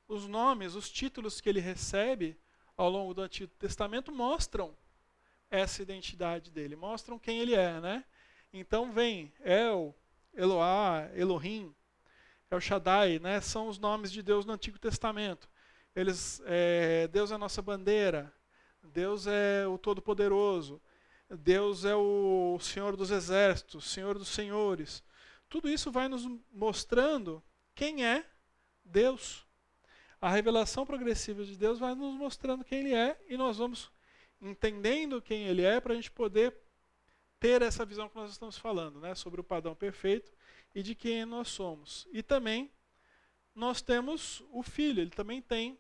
Os nomes, os títulos que ele recebe ao longo do Antigo Testamento mostram essa identidade dele, mostram quem ele é, né? Então vem El, Eloá, Elohim, El Shaddai, né, são os nomes de Deus no Antigo Testamento. Eles, é, Deus é a nossa bandeira, Deus é o Todo-Poderoso, Deus é o Senhor dos Exércitos, Senhor dos Senhores. Tudo isso vai nos mostrando quem é Deus. A revelação progressiva de Deus vai nos mostrando quem Ele é e nós vamos entendendo quem Ele é para a gente poder ter essa visão que nós estamos falando, né, sobre o padrão perfeito e de quem nós somos. E também nós temos o Filho, ele também tem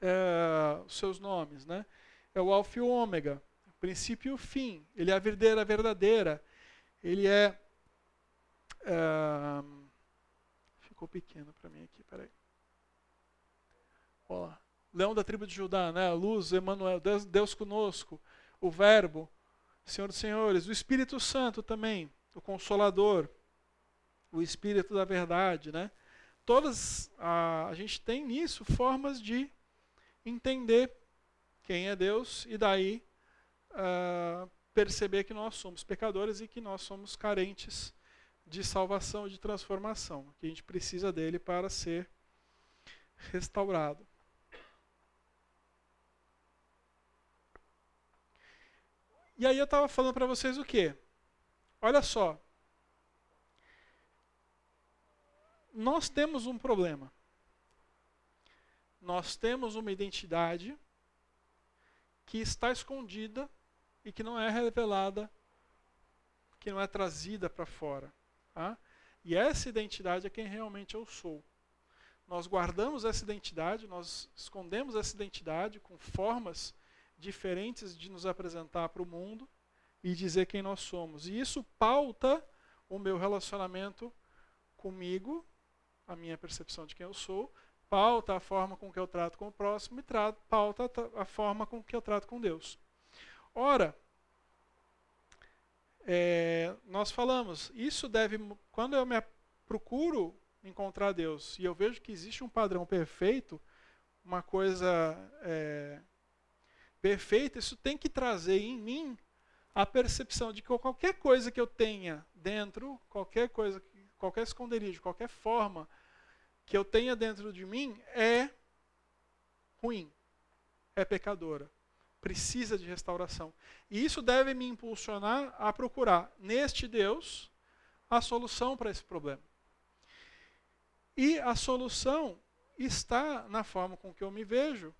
é, seus nomes, né? É o Alfa e o Ômega, princípio e o fim. Ele é a verdadeira verdadeira. Ele é, é ficou pequeno para mim aqui, peraí. Ó, Leão da tribo de Judá, né? A luz, Emmanuel, Deus, Deus conosco, o Verbo, Senhor dos Senhores, o Espírito Santo também, o Consolador, o Espírito da Verdade, né? Todas a, a gente tem nisso formas de entender quem é Deus e daí uh, perceber que nós somos pecadores e que nós somos carentes de salvação, de transformação, que a gente precisa dele para ser restaurado. E aí eu estava falando para vocês o quê? Olha só. Nós temos um problema. Nós temos uma identidade que está escondida e que não é revelada, que não é trazida para fora. Tá? E essa identidade é quem realmente eu sou. Nós guardamos essa identidade, nós escondemos essa identidade com formas diferentes de nos apresentar para o mundo e dizer quem nós somos. E isso pauta o meu relacionamento comigo, a minha percepção de quem eu sou, pauta a forma com que eu trato com o próximo e pauta a forma com que eu trato com Deus. Ora, é, nós falamos, isso deve, quando eu me procuro encontrar Deus e eu vejo que existe um padrão perfeito, uma coisa é, perfeita, isso tem que trazer em mim a percepção de que qualquer coisa que eu tenha dentro, qualquer coisa, qualquer esconderijo, qualquer forma que eu tenha dentro de mim é ruim, é pecadora, precisa de restauração. E isso deve me impulsionar a procurar neste Deus a solução para esse problema. E a solução está na forma com que eu me vejo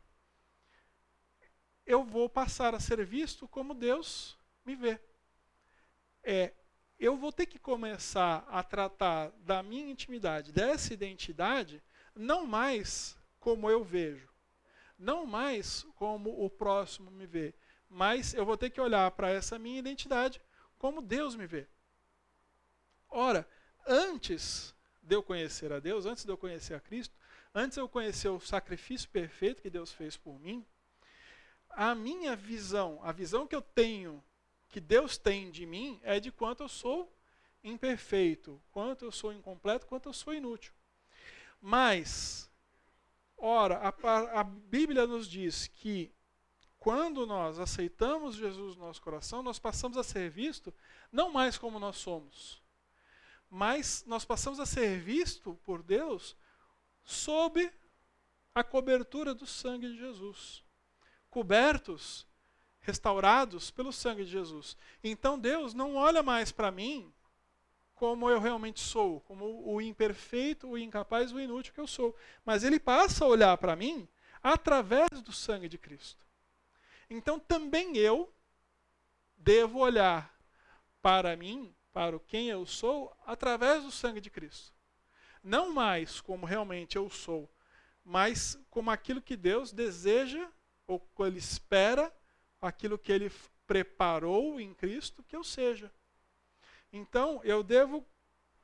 eu vou passar a ser visto como Deus me vê. É, eu vou ter que começar a tratar da minha intimidade, dessa identidade, não mais como eu vejo, não mais como o próximo me vê, mas eu vou ter que olhar para essa minha identidade como Deus me vê. Ora, antes de eu conhecer a Deus, antes de eu conhecer a Cristo, antes de eu conhecer o sacrifício perfeito que Deus fez por mim, a minha visão, a visão que eu tenho, que Deus tem de mim, é de quanto eu sou imperfeito, quanto eu sou incompleto, quanto eu sou inútil. Mas, ora, a, a Bíblia nos diz que quando nós aceitamos Jesus no nosso coração, nós passamos a ser visto não mais como nós somos, mas nós passamos a ser visto por Deus sob a cobertura do sangue de Jesus cobertos, restaurados pelo sangue de Jesus. Então Deus não olha mais para mim como eu realmente sou, como o imperfeito, o incapaz, o inútil que eu sou. Mas ele passa a olhar para mim através do sangue de Cristo. Então também eu devo olhar para mim, para quem eu sou, através do sangue de Cristo. Não mais como realmente eu sou, mas como aquilo que Deus deseja ou ele espera aquilo que ele preparou em Cristo que eu seja. Então, eu devo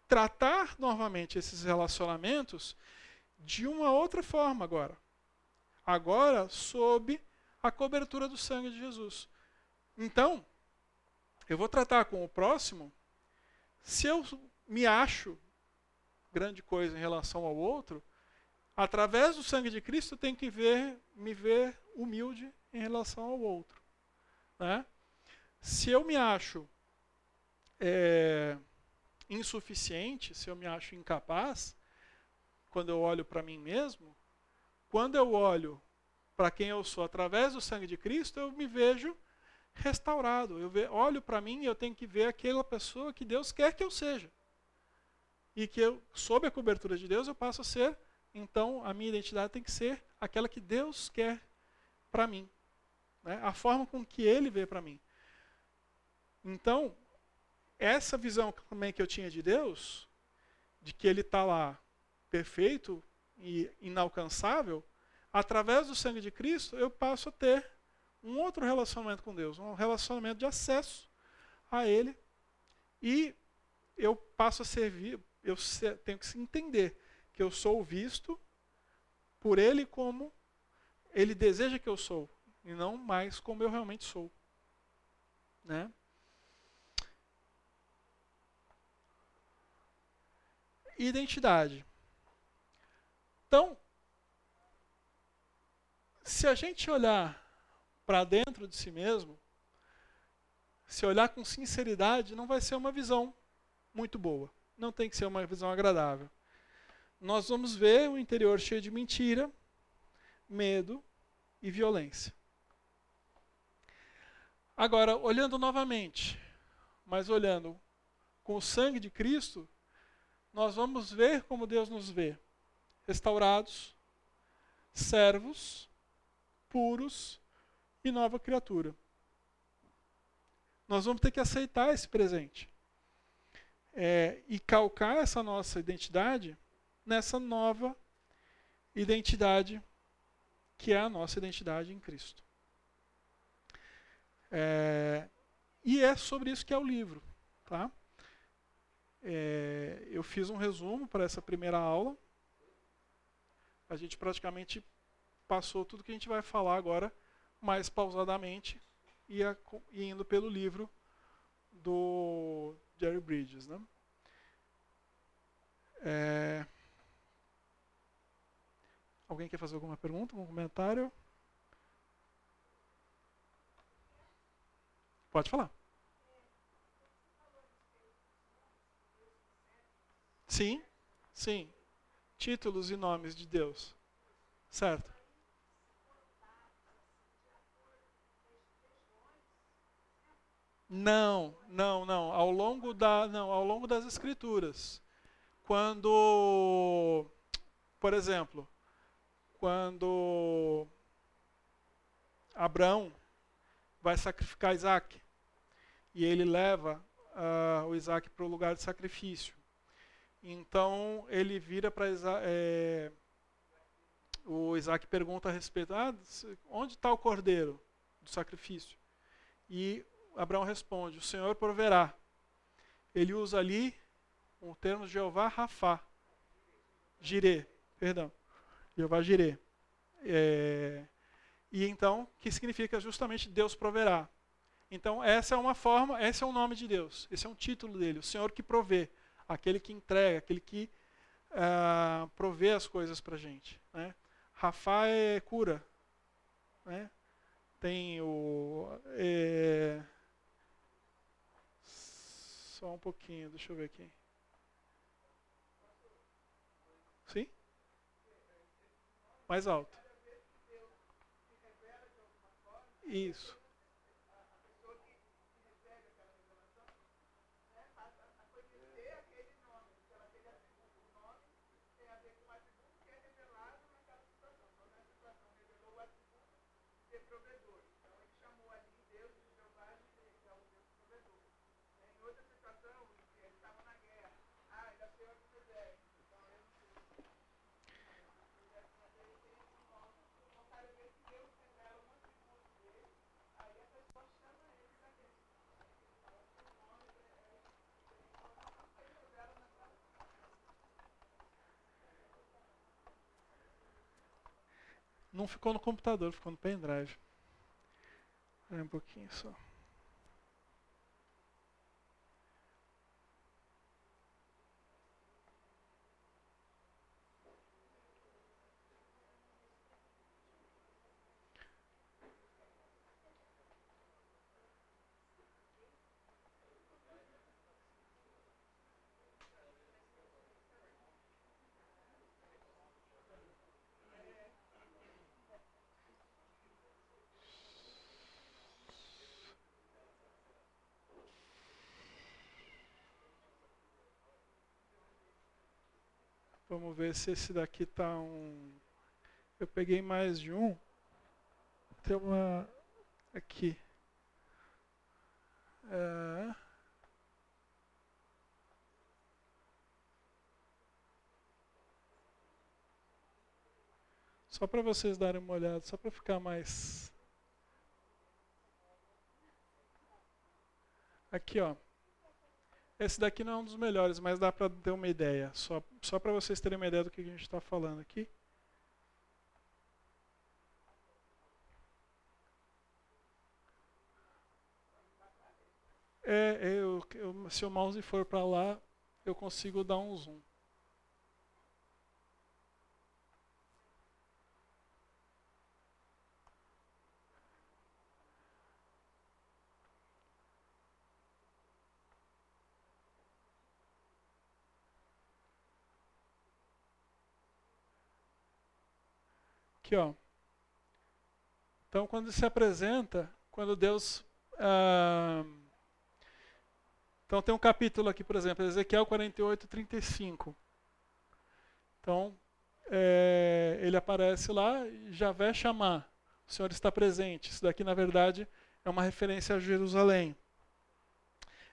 tratar novamente esses relacionamentos de uma outra forma agora. Agora, sob a cobertura do sangue de Jesus. Então, eu vou tratar com o próximo, se eu me acho grande coisa em relação ao outro, através do sangue de Cristo, tenho que ver, me ver humilde em relação ao outro. Né? Se eu me acho é, insuficiente, se eu me acho incapaz, quando eu olho para mim mesmo, quando eu olho para quem eu sou através do sangue de Cristo, eu me vejo restaurado. Eu ve, olho para mim e eu tenho que ver aquela pessoa que Deus quer que eu seja. E que eu, sob a cobertura de Deus, eu passo a ser, então a minha identidade tem que ser aquela que Deus quer para mim. Né? A forma com que Ele vê para mim. Então, essa visão também que eu tinha de Deus, de que Ele está lá perfeito e inalcançável, através do sangue de Cristo, eu passo a ter um outro relacionamento com Deus, um relacionamento de acesso a Ele. E eu passo a servir, eu tenho que entender que eu sou visto por Ele como Ele deseja que eu sou, e não mais como eu realmente sou. Né? Identidade. Então, se a gente olhar para dentro de si mesmo, se olhar com sinceridade, não vai ser uma visão muito boa. Não tem que ser uma visão agradável. Nós vamos ver o interior cheio de mentira, medo e violência. Agora, olhando novamente, mas olhando com o sangue de Cristo, nós vamos ver como Deus nos vê: restaurados, servos, puros e nova criatura. Nós vamos ter que aceitar esse presente é, e calcar essa nossa identidade nessa nova identidade que é a nossa identidade em Cristo. É, e é sobre isso que é o livro. Tá? É, eu fiz um resumo para essa primeira aula. A gente praticamente passou tudo que a gente vai falar agora mais pausadamente e, indo pelo livro do Jerry Bridges. Né? É... Alguém quer fazer alguma pergunta, algum comentário? Pode falar. Sim, sim. Títulos e nomes de Deus. Certo. Não, não, não. Ao longo da, não, ao longo das escrituras, quando, por exemplo, quando Abraão vai sacrificar Isaac e ele leva uh, o Isaac para o lugar de sacrifício. Então ele vira para é, o Isaac pergunta a respeito, ah, onde está o cordeiro do sacrifício? E Abraão responde: O Senhor proverá. Ele usa ali o termo Jeová Rafá. Jirê, perdão. Jeová Jirê. É, e então, que significa justamente Deus proverá. Então, essa é uma forma, esse é o nome de Deus, esse é um título dele, o Senhor que provê, aquele que entrega, aquele que uh, provê as coisas para a gente. Né? Rafá é cura. Né? Tem o. É, só um pouquinho, deixa eu ver aqui. Sim? Mais alto. Isso. Não ficou no computador, ficou no pendrive. É um pouquinho só. Vamos ver se esse daqui tá um. Eu peguei mais de um. Tem uma aqui. É... Só para vocês darem uma olhada, só para ficar mais. Aqui, ó. Esse daqui não é um dos melhores, mas dá para ter uma ideia. Só, só para vocês terem uma ideia do que a gente está falando aqui. É, eu, eu, se o mouse for para lá, eu consigo dar um zoom. Aqui, ó. Então, quando se apresenta, quando Deus. Ah, então, tem um capítulo aqui, por exemplo, Ezequiel 48, 35. Então, é, ele aparece lá, Javé chamar. O Senhor está presente. Isso daqui, na verdade, é uma referência a Jerusalém.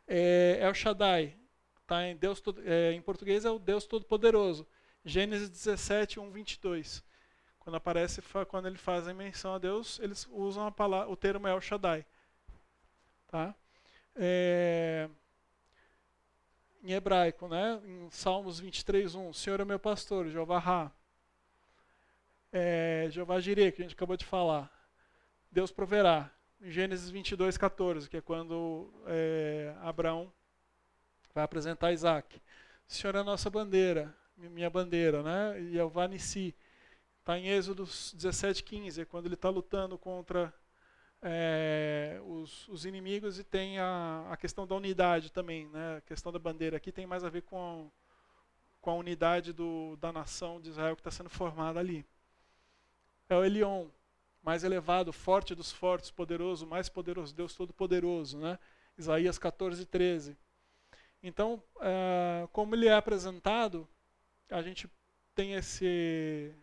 É, El Shaddai. Tá em, Deus, é, em português é o Deus Todo-Poderoso. Gênesis 17, 1, 22. Quando aparece, quando ele fazem menção a Deus, eles usam a palavra, o termo El Shaddai. Tá? É, em hebraico, né? em Salmos 23, 1, Senhor é meu pastor, Jeová Ra. É, Jeová Jireh, que a gente acabou de falar. Deus proverá. Em Gênesis 22, 14, que é quando é, Abraão vai apresentar Isaac. Senhor é a nossa bandeira, minha bandeira, né? Jeová Nissi. Está em Êxodo 17, 15, é quando ele está lutando contra é, os, os, inimigos e tem a, a, questão da unidade também. Né? A questão da bandeira aqui tem mais a ver com, com a unidade do, da nação de Israel que está sendo formada ali. É o Elion, mais elevado, forte dos fortes, poderoso, mais poderoso, Deus Todo-Poderoso. Né? Isaías 14, 13. Então, é, como ele é apresentado, a gente tem esse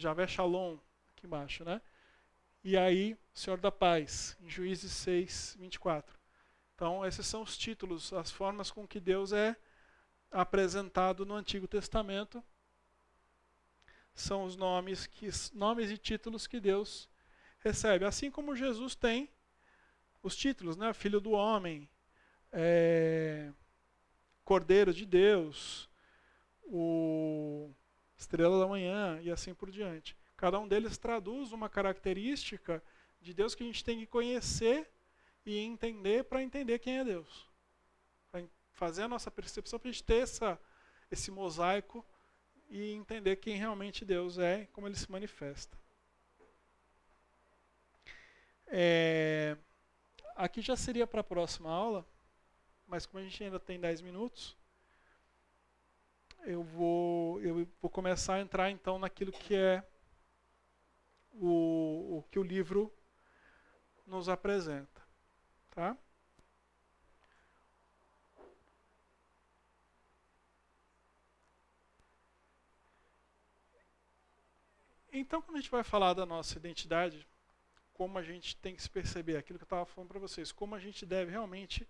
Javé Shalom, aqui embaixo, né? E aí, Senhor da Paz, em Juízes 6, 24. Então, esses são os títulos, as formas com que Deus é apresentado no Antigo Testamento. São os nomes, que, nomes e títulos que Deus recebe. Assim como Jesus tem os títulos, né? Filho do Homem, é, Cordeiro de Deus, o estrela da manhã e assim por diante. Cada um deles traduz uma característica de Deus que a gente tem que conhecer e entender para entender quem é Deus. Para fazer a nossa percepção, para a gente ter essa, esse mosaico e entender quem realmente Deus é como ele se manifesta. É, aqui já seria para a próxima aula, mas como a gente ainda tem 10 minutos, eu vou, eu vou começar a entrar então naquilo que é o, o que o livro nos apresenta. Tá? Então, quando a gente vai falar da nossa identidade, como a gente tem que se perceber, aquilo que eu estava falando para vocês, como a gente deve realmente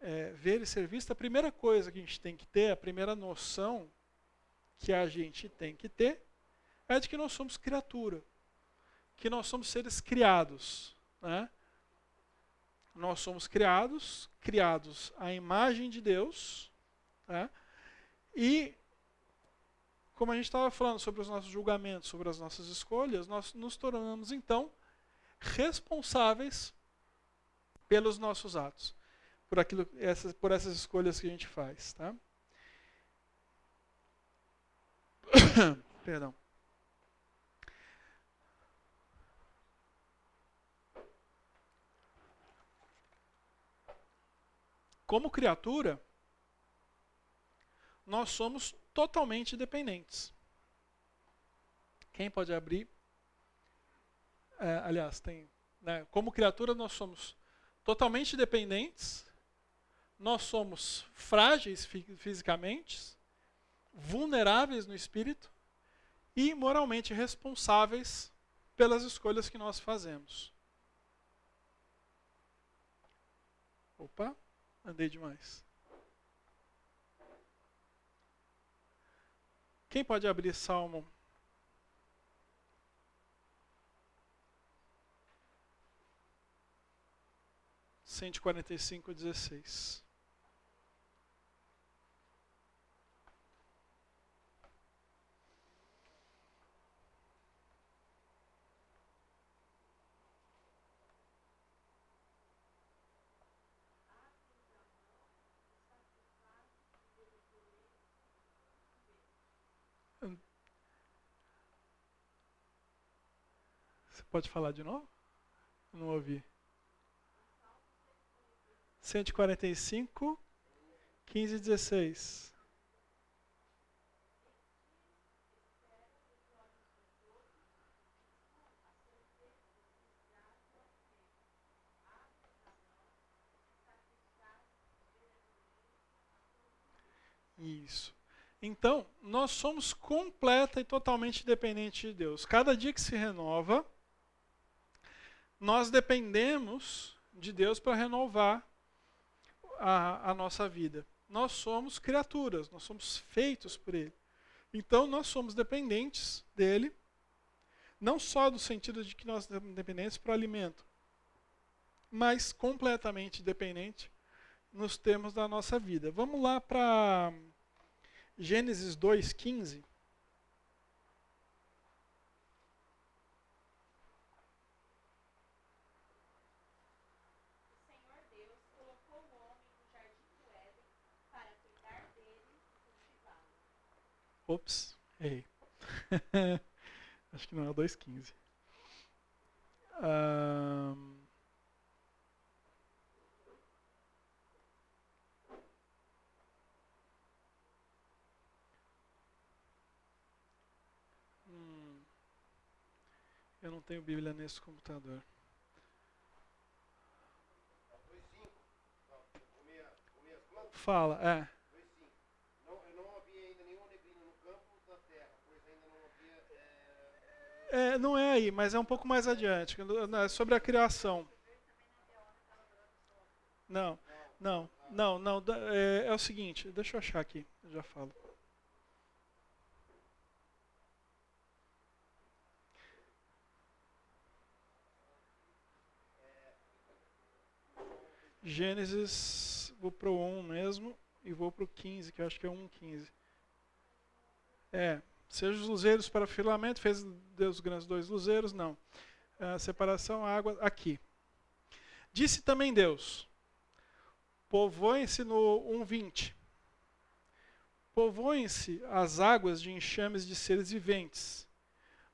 é, ver e ser visto, a primeira coisa que a gente tem que ter, a primeira noção que a gente tem que ter, é de que nós somos criatura, que nós somos seres criados. Né? Nós somos criados, criados à imagem de Deus, né? e como a gente estava falando sobre os nossos julgamentos, sobre as nossas escolhas, nós nos tornamos então responsáveis pelos nossos atos por, aquilo, essas, por essas escolhas que a gente faz. Tá? Perdão. Como criatura, nós somos totalmente dependentes. Quem pode abrir? É, aliás, tem. Né, como criatura, nós somos totalmente dependentes nós somos frágeis fisicamente, vulneráveis no espírito e moralmente responsáveis pelas escolhas que nós fazemos. Opa, andei demais. Quem pode abrir Salmo cento e quarenta e cinco dezesseis. Você pode falar de novo? Não ouvi. 145, 15 e 16. Isso. Então, nós somos completa e totalmente dependentes de Deus. Cada dia que se renova, nós dependemos de Deus para renovar a, a, nossa vida. Nós somos criaturas, nós somos feitos por Ele. Então nós somos dependentes dele, não só do sentido de que nós somos dependentes para o alimento, mas completamente dependente nos termos da nossa vida. Vamos lá para Gênesis 2,15. Ops, errei. Acho que não é o 2.15. Um... Hum. Eu não tenho Bíblia nesse computador. Fala, é. É, não é aí, mas é um pouco mais adiante. É sobre a criação. Não, não, não, não. É, é o seguinte, deixa eu achar aqui, eu já falo. Gênesis, vou pro 1 mesmo e vou pro 15, que eu acho que é 1,15. É, Seja os luzeiros para filamento, fez Deus grandes dois luzeiros, não. A separação, água, aqui. Disse também Deus, povoem-se no 1.20. Povoem-se as águas de enxames de seres viventes.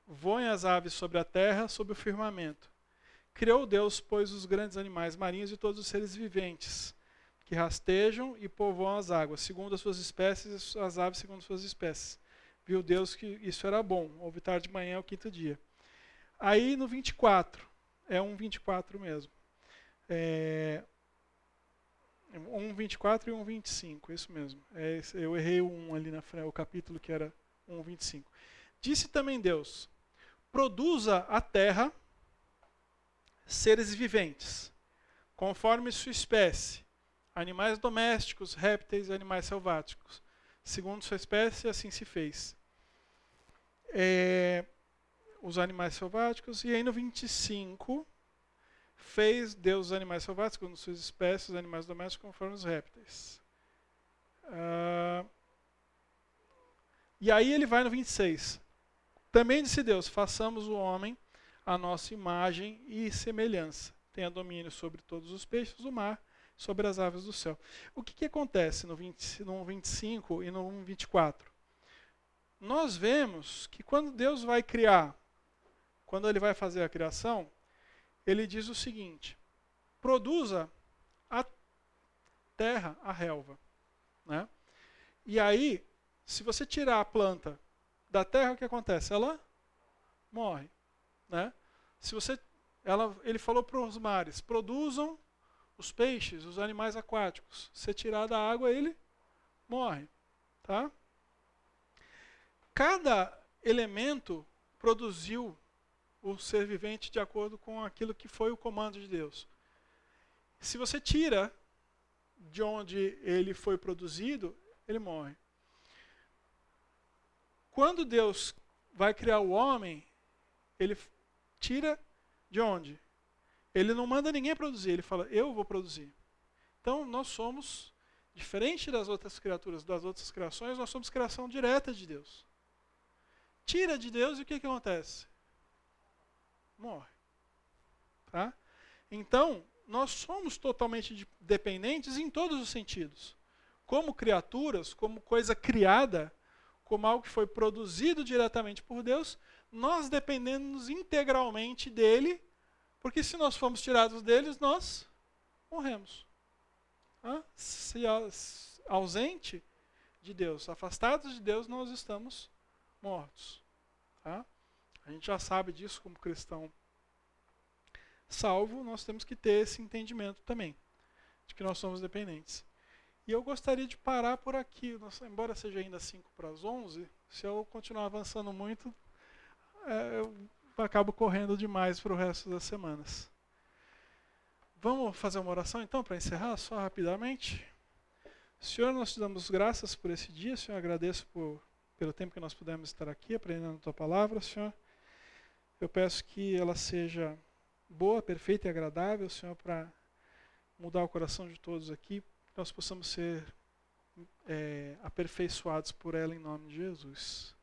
Voem as aves sobre a terra, sobre o firmamento. Criou Deus, pois, os grandes animais marinhos e todos os seres viventes, que rastejam e povoam as águas, segundo as suas espécies, as aves segundo as suas espécies viu Deus que isso era bom. Houve tarde de manhã, é o quinto dia. Aí no 24, é um 24 mesmo. É, um 24 e um 25, isso mesmo. É, eu errei um ali na frente, o capítulo que era um 25. Disse também Deus: produza a terra seres viventes, conforme sua espécie, animais domésticos, répteis e animais selváticos. Segundo sua espécie, assim se fez é, os animais selváticos, e aí no 25 fez Deus os animais selváticos, segundo suas espécies, os animais domésticos, conforme os répteis. Ah, e aí ele vai no 26. Também disse Deus: façamos o homem a nossa imagem e semelhança. Tenha domínio sobre todos os peixes do mar, sobre as aves do céu. O que, que acontece no, 20, no 25 e no 24? Nós vemos que quando Deus vai criar, quando ele vai fazer a criação, ele diz o seguinte: produza a terra, a relva. Né? E aí, se você tirar a planta da terra, o que acontece? Ela morre. Né? Se você, ela, ele falou para os mares: produzam os peixes, os animais aquáticos. Se tirar da água, ele morre. Tá? Cada elemento produziu o ser vivente de acordo com aquilo que foi o comando de Deus. Se você tira de onde ele foi produzido, ele morre. Quando Deus vai criar o homem, ele tira de onde? Ele não manda ninguém produzir, ele fala, eu vou produzir. Então nós somos, diferente das outras criaturas, das outras criações, nós somos criação direta de Deus. Tira de Deus e o que, que acontece? Morre. Tá? Então, nós somos totalmente dependentes em todos os sentidos. Como criaturas, como coisa criada, como algo que foi produzido diretamente por Deus, nós dependemos integralmente dele, porque se nós formos tirados deles, nós morremos. Se ausente de Deus, afastados de Deus, nós estamos mortos. Tá? A gente já sabe disso como cristão salvo, nós temos que ter esse entendimento também, de que nós somos dependentes. E eu gostaria de parar por aqui, embora seja ainda 5 para as 11, se eu continuar avançando muito, é, eu acabo correndo demais para o resto das semanas. Vamos fazer uma oração então para encerrar, só rapidamente? Senhor, nós te damos graças por esse dia, Senhor, agradeço por, pelo tempo que nós pudemos estar aqui aprendendo a tua palavra, Senhor. Eu peço que ela seja boa, perfeita e agradável, Senhor, para mudar o coração de todos aqui, que nós possamos ser é, aperfeiçoados por ela em nome de Jesus.